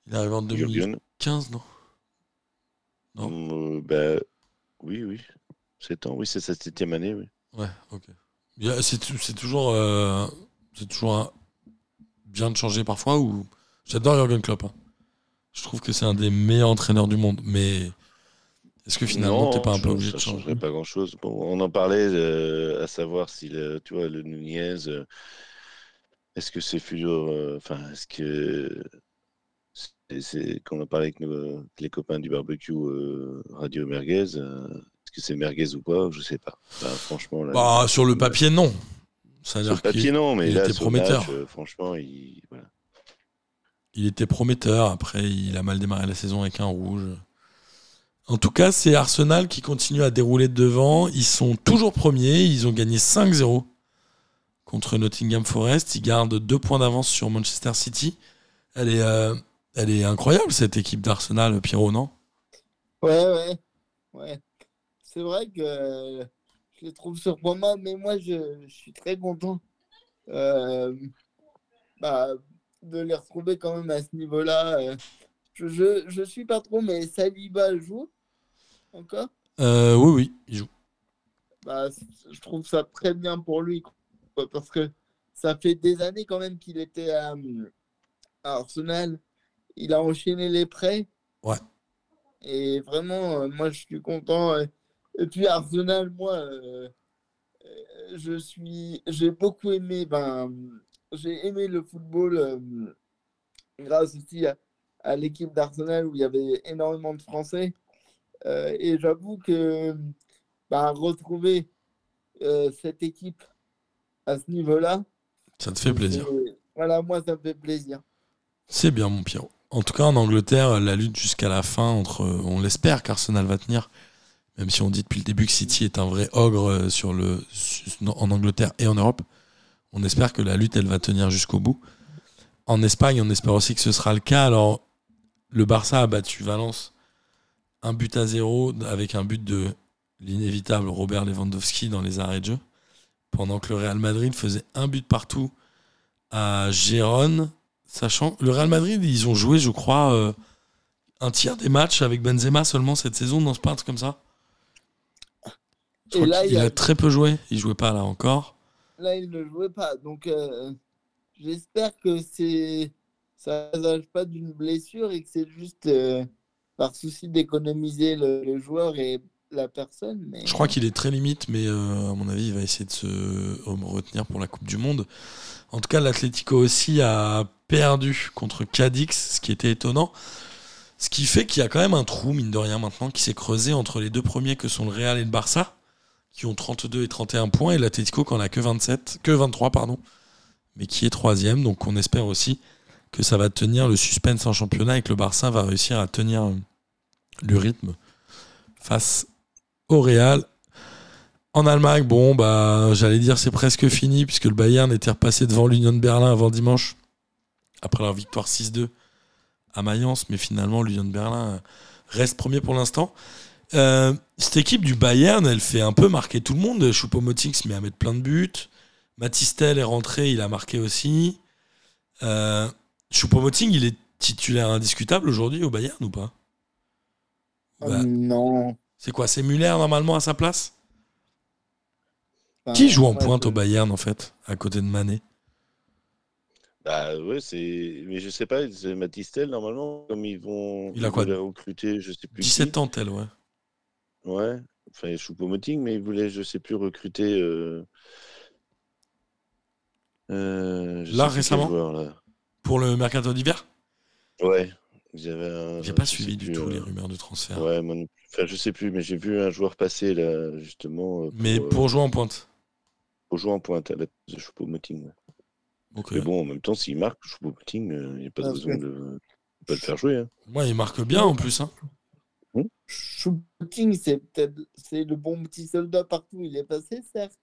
Il est arrivé en Jürgen, 2015, non? Non. euh, bah, oui, oui, 7 ans, oui, c'est sa septième année, oui. Ouais, ok. C'est tou- c'est toujours, euh, c'est toujours un- bien de changer parfois ou j'adore Jürgen Klopp. hein. Je trouve que c'est un des meilleurs entraîneurs du monde, mais est-ce que finalement t'es pas un peu obligé ça de changer changerait pas grand chose. Bon, on en parlait euh, à savoir si le, tu vois, le Nunez, euh, est-ce que c'est futur, euh, enfin, est-ce que c'est, c'est- quand on en parlait avec nos- avec les copains du barbecue euh, Radio Merguez, euh, est-ce que c'est merguez ou pas? Je sais pas. Enfin, franchement, là, Bah, sur le papier, non. sur le papier, non, mais il là, était match, prometteur. euh, franchement, il, voilà. il était prometteur. Après, il a mal démarré la saison avec un rouge. En tout cas, c'est Arsenal qui continue à dérouler devant. Ils sont toujours premiers. Ils ont gagné 5-0 contre Nottingham Forest. Ils gardent deux points d'avance sur Manchester City. Elle est, euh, elle est incroyable, cette équipe d'Arsenal, Pierrot, non? Ouais, ouais, ouais. C'est vrai que je les trouve surprenants, mais moi, je, je suis très content euh, bah, de les retrouver quand même à ce niveau-là. euh. Je, je, je suis pas trop, mais Saliba joue encore? Euh, Oui, oui, il joue. Bah, je trouve ça très bien pour lui, quoi, parce que ça fait des années quand même qu'il était à, à Arsenal. Il a enchaîné les prêts. Ouais. Et vraiment, euh, moi, je suis content. Et puis Arsenal, moi, euh, je suis, j'ai beaucoup aimé. Ben, j'ai aimé le football grâce aussi à, à l'équipe d'Arsenal où il y avait énormément de Français. Euh, et j'avoue que ben, retrouver euh, cette équipe à ce niveau-là, Ça te fait plaisir. voilà, moi, ça me fait plaisir. C'est bien, mon Pierrot. En tout cas, en Angleterre, la lutte jusqu'à la fin entre. On l'espère qu'Arsenal va tenir. Même si on dit depuis le début que City est un vrai ogre euh, sur le, en Angleterre et en Europe. On espère que la lutte, elle va tenir jusqu'au bout. En Espagne, on espère aussi que ce sera le cas. Alors, le Barça a battu Valence un but à zéro avec un but de l'inévitable Robert Lewandowski dans les arrêts de jeu. Pendant que le Real Madrid faisait un but partout à Gérone. Sachant que le Real Madrid, ils ont joué, je crois, euh, un tiers des matchs avec Benzema seulement cette saison, pas un truc comme ça? Je Et crois là, qu'il il a très peu joué, il jouait pas là encore. Là, il ne jouait pas. Donc, euh, j'espère que c'est ça ne présage pas d'une blessure et que c'est juste euh, par souci d'économiser le, le joueur et la personne. Mais... Je crois qu'il est très limite, mais euh, à mon avis, il va essayer de se euh, retenir pour la Coupe du Monde. En tout cas, l'Atlético aussi a perdu contre Cadix, ce qui était étonnant. Ce qui fait qu'il y a quand même un trou, mine de rien, maintenant, qui s'est creusé entre les deux premiers que sont le Real et le Barça, qui ont 32 et 31 points, et l'Atlético qui en a que 27, que 23, pardon, mais qui est troisième. Donc on espère aussi que ça va tenir le suspense en championnat et que le Barça va réussir à tenir euh, le rythme face au Real. En Allemagne, bon, bah, j'allais dire c'est presque fini puisque le Bayern était repassé devant l'Union de Berlin avant dimanche après leur victoire 6-2 à Mayence, mais finalement l'Union de Berlin reste premier pour l'instant. Euh, cette équipe du Bayern, elle fait un peu marquer tout le monde. Choupo-Moting se met à mettre plein de buts. Matistel est rentré, il a marqué aussi. Euh, Choupo-Moting, il est titulaire indiscutable aujourd'hui au Bayern ou pas? Bah, Euh, non. C'est quoi C'est Muller normalement à sa place? Enfin, Qui joue en pointe au Bayern en fait, à côté de Mané? Bah ouais, c'est. Mais je sais pas, c'est Matistel, normalement, comme ils vont. Il a quoi, recruter, je sais plus. 17 qui. ans, tel, ouais. Ouais. Enfin, Choupo-Moting, mais ils voulaient, je sais plus, recruter. Euh... euh, je Là, sais plus quel récemment? joueur, là. Pour le mercato d'hiver Ouais. J'avais un. J'ai pas suivi du plus, tout euh, les rumeurs de transfert. Ouais, moi non plus. Enfin, je sais plus, mais j'ai vu un joueur passer là, justement. euh, Mais euh, pour jouer en pointe. pour jouer en pointe à la place de Choupo-Moting. ouais. Ok. Mais bon, en même temps, s'il marque, Choupo-Moting, il n'y a pas Ah, besoin ouais. de, de pas le faire jouer. Hein. Moi, il marque bien en plus. Hein. Choupo-Moting, c'est peut-être c'est le bon petit soldat partout il est passé, certes.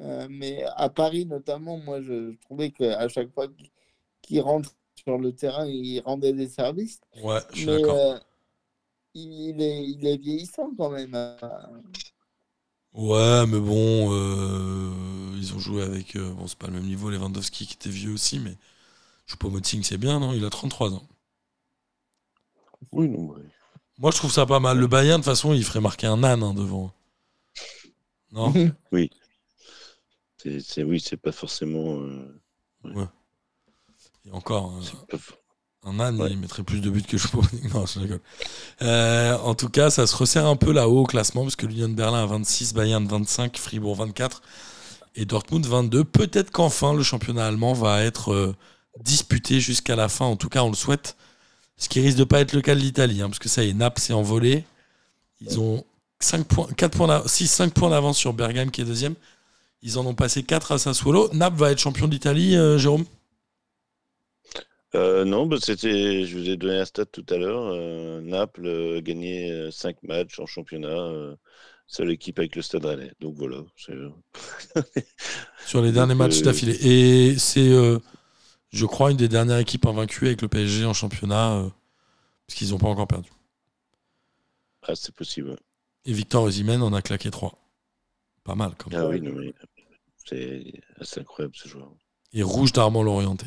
Euh, mais à Paris, notamment, moi, je, je trouvais qu'à chaque fois qu'il qu'il rentre sur le terrain, il rendait des services. Ouais, je suis Mais d'accord. euh, il, est, il est vieillissant quand même. euh. Ouais, mais bon, euh, ils ont joué avec. euh, bon, c'est pas le même niveau, Lewandowski qui était vieux aussi, mais Choupo-Moting, c'est bien, non? Il a 33 ans. Oui, non, ouais. Moi, je trouve ça pas mal. Le Bayern, de toute façon, il ferait marquer un âne hein, devant. Non? C'est, c'est- oui, c'est pas forcément. euh, Et encore, un âne, Ouais. il mettrait plus de buts que. Non, je rigole. Euh, en tout cas, ça se resserre un peu là-haut au classement, parce que l'Union Berlin a 26, Bayern 25, Fribourg 24 et Dortmund 22. Peut-être qu'enfin, le championnat allemand va être euh, disputé jusqu'à la fin. En tout cas, on le souhaite. Ce qui risque de pas être le cas de l'Italie, hein, parce que ça y est, Naples s'est envolé. Ils ont 5 points, 4 points, d'a- 6, 5 points d'avance sur Bergame qui est deuxième. Ils en ont passé 4 à Sassuolo. Naples va être champion d'Italie, euh, Jérôme? Euh, non, bah, c'était. Je vous ai donné un stat tout à l'heure. euh, Naples euh, a gagné 5 matchs en championnat. euh, seule équipe avec le Stade Rennais. Donc voilà. c'est- sur les derniers Donc, matchs euh, d'affilée. Et c'est, euh, je crois, une des dernières équipes invaincues avec le PSG en championnat, euh, parce qu'ils n'ont pas encore perdu. Ah, c'est possible. Et Victor Osimhen en a claqué 3. Pas mal, quand même. Ah oui, non, mais c'est assez incroyable ce joueur. Et Rouge d'Armand l'Orienté.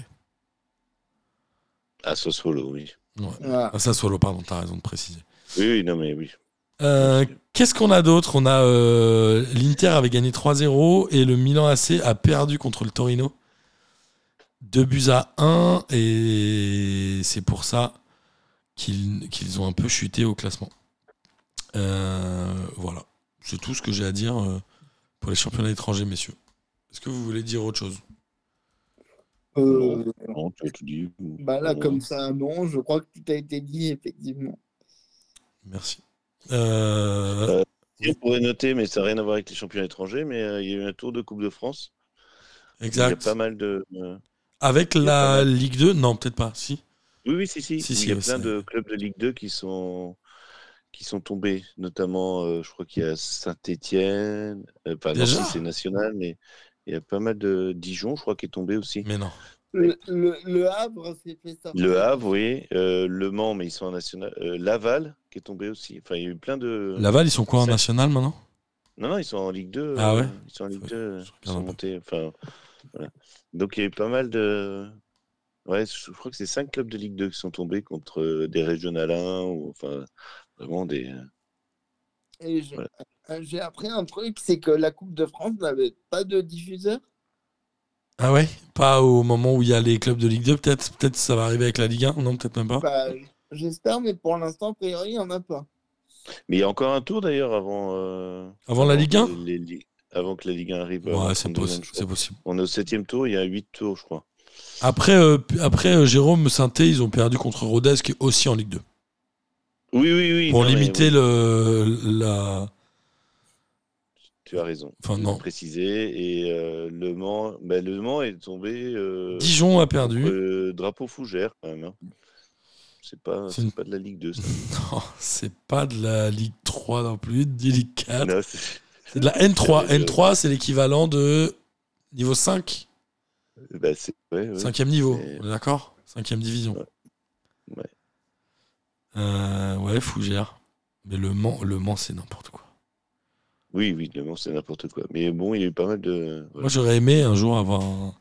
Ah, Sassuolo, oui. Ouais. Ah, ça, Solo, pardon, t'as raison de préciser. Oui, oui, non, mais oui. Euh, Qu'est-ce qu'on a d'autre? On a euh, l'Inter avait gagné 3-0 et le Milan AC a perdu contre le Torino. 2 buts à 1 et c'est pour ça qu'ils qu'ils ont un peu chuté au classement. Euh, voilà, c'est tout ce que j'ai à dire pour les championnats étrangers, messieurs. Est-ce que vous voulez dire autre chose? Euh, Non, tu as tout dit. bah là, comme ça, non, je crois que tout a été dit, effectivement. Merci. Euh, On pourrait noter, mais ça n'a rien à voir avec les championnats étrangers, mais euh, il y a eu un tour de Coupe de France. Il y a exact. pas mal de. euh, Avec pas la mal. Ligue 2 Non, peut-être pas. Si. Oui, oui, si, si. Si, il si, y a plein de clubs de Ligue 2 qui sont qui sont tombés, notamment, euh, je crois qu'il y a non, Déjà? si, c'est national, mais il y a pas mal de Dijon, je crois, qui est tombé aussi. Mais non. Le, le, le Havre s'est fait sortir. Le Havre, oui. euh, le Mans, mais ils sont en national. euh, Laval, qui est tombé aussi. Enfin, il y a eu plein de. Laval, ils sont quoi en national maintenant? Non, non, ils sont en Ligue 2. Ah euh, ouais Ils sont en Ligue Faut- 2. je Ils sont montés. Enfin, voilà. Donc, il y a eu pas mal de. Ouais, je crois que c'est cinq clubs de Ligue 2 qui sont tombés contre euh, des régional 1 ou enfin vraiment des. Et j'ai Voilà. euh, j'ai appris un truc, c'est que la Coupe de France n'avait pas de diffuseur. Ah ouais? Pas au moment où il y a les clubs de Ligue 2, peut-être? Peut-être ça va arriver avec la Ligue 1 Non, peut-être même pas. Bah, J'espère, mais pour l'instant, a priori, il n'y en a pas. Mais il y a encore un tour d'ailleurs avant. euh, Avant la Ligue 1 que les Li- Avant que la Ligue 1 arrive. euh, Ouais, en c'est 32e, possible. On est au septième tour, il y a huit tours, je crois. Après, euh, après euh, Jérôme Sainté, ils ont perdu contre Rodez, qui est aussi en Ligue 2. Oui, oui, oui. Pour non, limiter oui, le, la. Tu as raison. Enfin, non. l'as précisé. Et euh, le Mans, ben, le Mans est tombé. euh, Dijon a perdu. euh, drapeau fougère quand même. hein. C'est pas, C'est une- pas de la Ligue 2. Ça. Non, c'est pas de la Ligue 3 non plus, de Ligue 4. Non, c'est- C'est de la N3. C'est- N3, c'est l'équivalent de niveau 5. bah, c'est- ouais, ouais. Cinquième niveau, on est d'accord? Cinquième division. Ouais. Ouais. Euh, ouais, Fougère. Mais le Mans, le Mans c'est n'importe quoi. Oui, oui, le Mans, c'est n'importe quoi. Mais bon, il y a eu pas mal de. voilà. Moi, j'aurais aimé un jour avoir un-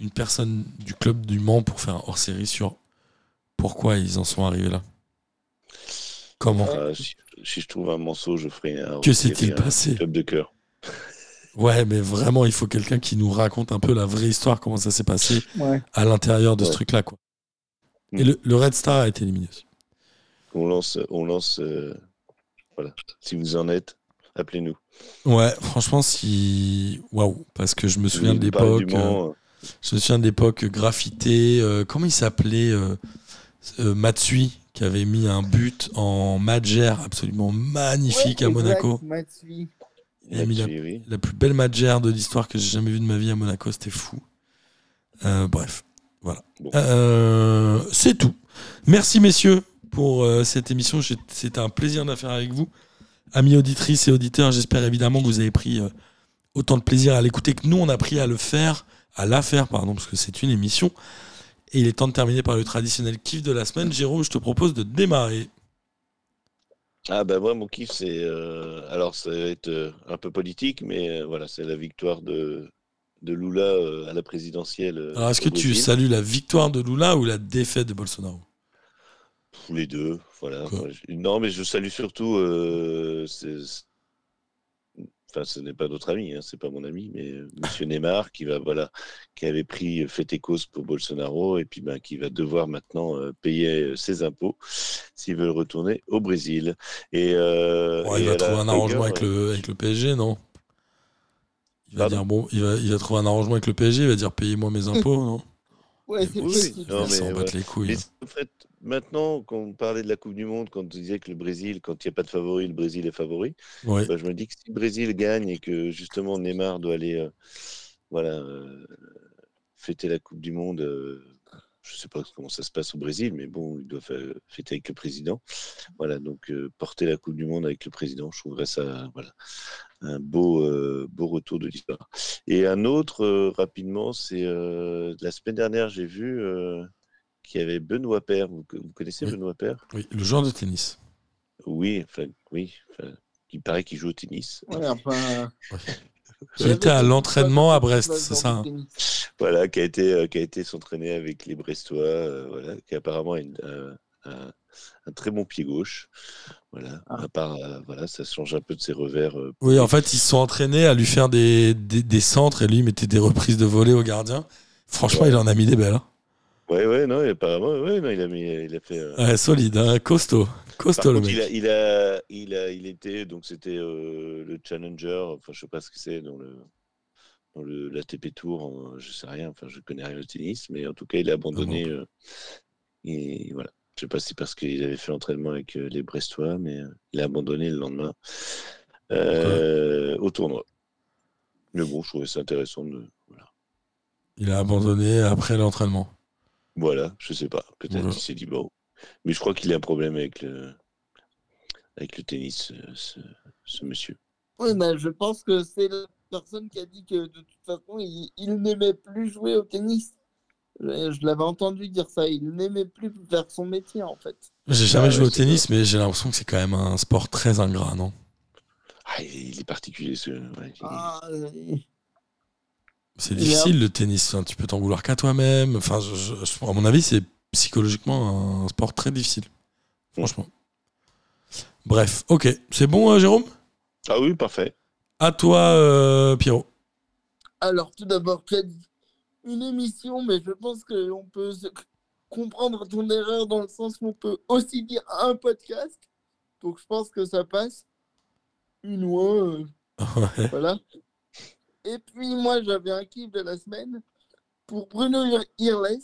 une personne du club du Mans pour faire un hors-série sur pourquoi ils en sont arrivés là. Comment Ah, si, si je trouve un morceau, je ferai un. Que s'est-il passé Club de cœur. Ouais, mais vraiment, il faut quelqu'un qui nous raconte un peu la vraie histoire, comment ça s'est passé Ouais. à l'intérieur de ce truc-là. Quoi. Mm. Et le, le Red Star a été éliminé aussi. On lance. On lance euh, Voilà. Si vous en êtes, appelez-nous. Ouais, franchement, si. Waouh, parce que je me souviens de l'époque. euh, Je me souviens de l'époque graffité. euh, comment il s'appelait euh, euh, Matsui, qui avait mis un but en Madjer absolument magnifique Ouais, à exact, Monaco. Matsui. Il a mis la, là-dessus, oui. la plus belle Madjer de l'histoire que j'ai jamais vue de ma vie à Monaco. C'était fou. Euh, bref, voilà. Bon. Euh, C'est tout. Merci, messieurs, pour euh, cette émission. C'était un plaisir de la faire avec vous. Amis auditrices et auditeurs, j'espère évidemment que vous avez pris euh, autant de plaisir à l'écouter que nous, on a pris à le faire, à la faire, pardon, parce que c'est une émission. Et il est temps de terminer par le traditionnel kiff de la semaine. Jérôme, je te propose de démarrer. Ah ben moi mon kiff c'est euh, alors ça va être un peu politique mais voilà c'est la victoire de de Lula à la présidentielle. Alors, est-ce que tu salues la victoire de Lula ou la défaite de Bolsonaro? Les deux, voilà. Quoi Non, mais je salue surtout. euh, Enfin, ce n'est pas notre ami, hein, c'est pas mon ami, mais euh, Monsieur Neymar qui va, voilà, qui avait pris euh, fait et cause pour Bolsonaro et puis ben, qui va devoir maintenant euh, payer ses impôts s'il veut retourner au Brésil. Et, euh, Ouais, et il va trouver un arrangement avec le, avec le PSG, non? Il va Pardon? dire bon, il va, il va trouver un arrangement avec le PSG, il va dire payez-moi mes impôts, non? Ouais, c'est Oui, non, mais s'en battre les couilles. Mais en fait, maintenant, quand on parlait de la Coupe du Monde, quand on disait que le Brésil, quand il n'y a pas de favori, le Brésil est favori, Ouais. bah, je me dis que si le Brésil gagne et que justement Neymar doit aller euh, voilà, euh, fêter la Coupe du Monde, euh, je ne sais pas comment ça se passe au Brésil, mais bon, il doit fa- fêter avec le président. Voilà, donc euh, porter la Coupe du Monde avec le président, je trouverais ça voilà, un beau, euh, beau retour de l'histoire. Et un autre, euh, rapidement, c'est euh, la semaine dernière, j'ai vu euh, qu'il y avait Benoît Père. Vous, vous connaissez Oui. Benoît Père Oui, le joueur de tennis. Oui, enfin, oui. enfin, il paraît qu'il joue au tennis. Ouais, enfin, Il était à l'entraînement à Brest, c'est ça hein Voilà, qui a été, euh, qui a été s'entraîner avec les Brestois, euh, voilà, qui apparemment a une- un, un- un très bon pied gauche. Voilà, Ah. à part, euh, voilà, ça change un peu de ses revers. euh, Oui, en fait, ils se sont entraînés à lui faire des, des, des centres et lui, il mettait des reprises de volée au gardien. Franchement, Ouais. il en a mis des belles. hein. Ouais, ouais, non, et apparemment, ouais, non, il a mis, il a fait. euh, Ouais, solide, hein, costaud. Costaud, le mec. il a, il a, il a, il était, donc c'était euh, le challenger, enfin je sais pas ce que c'est dans le, dans le l'ATP Tour, euh, je sais rien, enfin je connais rien au tennis, mais en tout cas il a abandonné. euh, et voilà, je sais pas si c'est parce qu'il avait fait l'entraînement avec euh, les Brestois, mais il a abandonné le lendemain au tournoi. Mais bon, je trouvais ça intéressant de, voilà. Il a abandonné après l'entraînement. Voilà, je sais pas, peut-être Voilà. qu'il s'est dit bon, mais je crois qu'il a un problème avec le, avec le tennis, euh, ce, ce monsieur. Oui, mais je pense que c'est la personne qui a dit que de toute façon, il, il n'aimait plus jouer au tennis. Je, je l'avais entendu dire ça. Il n'aimait plus faire son métier, en fait. J'ai jamais Ouais, joué au tennis, mais j'ai l'impression que c'est quand même un sport très ingrat, non? Ah, il, est particulier ce. ouais, Ah, C'est Il est difficile le tennis. Enfin, tu peux t'en vouloir qu'à toi-même. Enfin, je- je- je- à mon avis, c'est psychologiquement un sport très difficile. Franchement. Bref, ok. C'est bon, euh, Jérôme? Ah oui, parfait. À toi, euh, Pierrot. Alors, tout d'abord, tu as dit une émission, mais je pense qu'on peut se- comprendre ton erreur dans le sens qu'on peut aussi dire un podcast. Donc, je pense que ça passe. Une ou un, euh, Ouais. voilà. Et puis, moi, j'avais un kiff de la semaine pour Bruno Ir- Irles,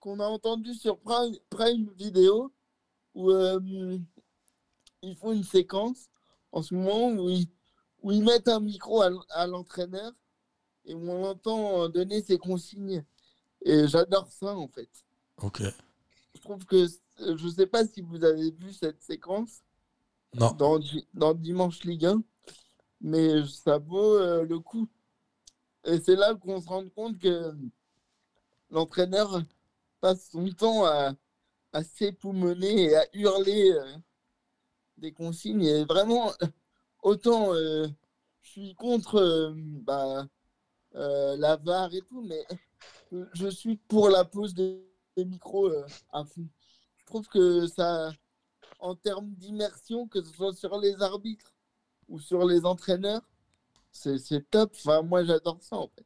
qu'on a entendu sur Prime, Prime Video, où euh, ils font une séquence en ce moment où ils, où ils mettent un micro à l'entraîneur et où on l'entend euh, donner ses consignes. Et j'adore ça, en fait. Ok. Je trouve que, je sais pas si vous avez vu cette séquence Non. dans, dans Dimanche Ligue 1, mais ça vaut euh, le coup. Et c'est là qu'on se rend compte que l'entraîneur passe son temps à, à s'époumoner et à hurler euh, des consignes. Et vraiment, autant euh, je suis contre bah, la VAR et tout, mais je- suis pour la pose des, des micros à fond. Je trouve que ça, en termes d'immersion, que ce soit sur les arbitres ou sur les entraîneurs, c'est top. Enfin, moi, j'adore ça, en fait.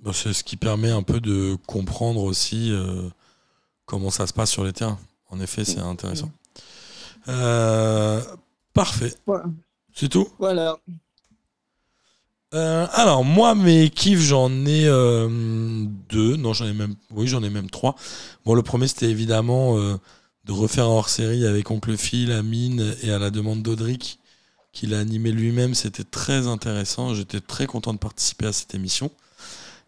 Bah, c'est ce qui permet un peu de comprendre aussi euh, comment ça se passe sur les terrains. En effet, c'est intéressant. Euh, parfait. Voilà. C'est tout? Voilà. Euh, alors moi mes kiffs j'en ai euh, deux, non j'en ai même, oui j'en ai même trois. Bon le premier c'était évidemment euh, de refaire un hors-série avec Oncle Phil, Amine et à la demande d'Audric qu'il a animé lui-même, c'était très intéressant. J'étais très content de participer à cette émission.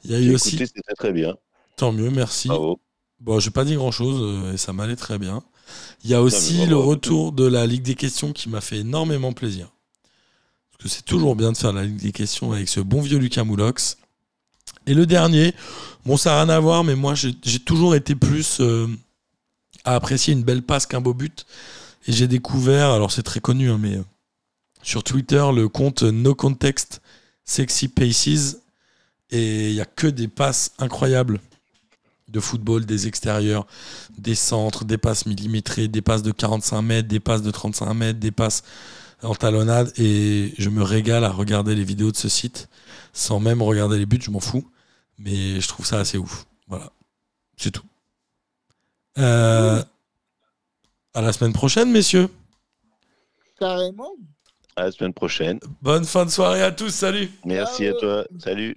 Il y a eu aussi, c'était très bien. tant mieux, merci. Bravo. Bon, j'ai pas dit grand chose et ça m'allait très bien. Il y a aussi le bravo. retour de la Ligue des questions qui m'a fait énormément plaisir. Parce que c'est toujours bien de faire la Ligue des questions avec ce bon vieux Lucas Moulox. Et le dernier, bon, ça n'a rien à voir, mais moi j'ai j'ai toujours été plus euh, à apprécier une belle passe qu'un beau but. Et j'ai découvert, alors c'est très connu, hein, mais euh, sur Twitter, le compte No Context Sexy Paces. Et il n'y a que des passes incroyables de football, des extérieurs, des centres, des passes millimétrées, des passes de 45 mètres, des passes de 35 mètres, des passes en talonnade. Et je me régale à regarder les vidéos de ce site sans même regarder les buts, je m'en fous. Mais je trouve ça assez ouf. Voilà. C'est tout. Euh, à la semaine prochaine, messieurs. Carrément. À la semaine prochaine. Bonne fin de soirée à tous. Salut. Merci à toi. Salut.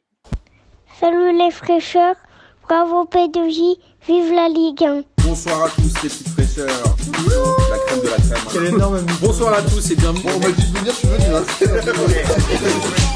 Salut les fraîcheurs, bravo P2J, vive la Ligue 1. Bonsoir à tous les petites fraîcheurs. La crème de la crème. Énorme Bonsoir à tous et bienvenue. Bon, on m'a dit de venir, je suis venu.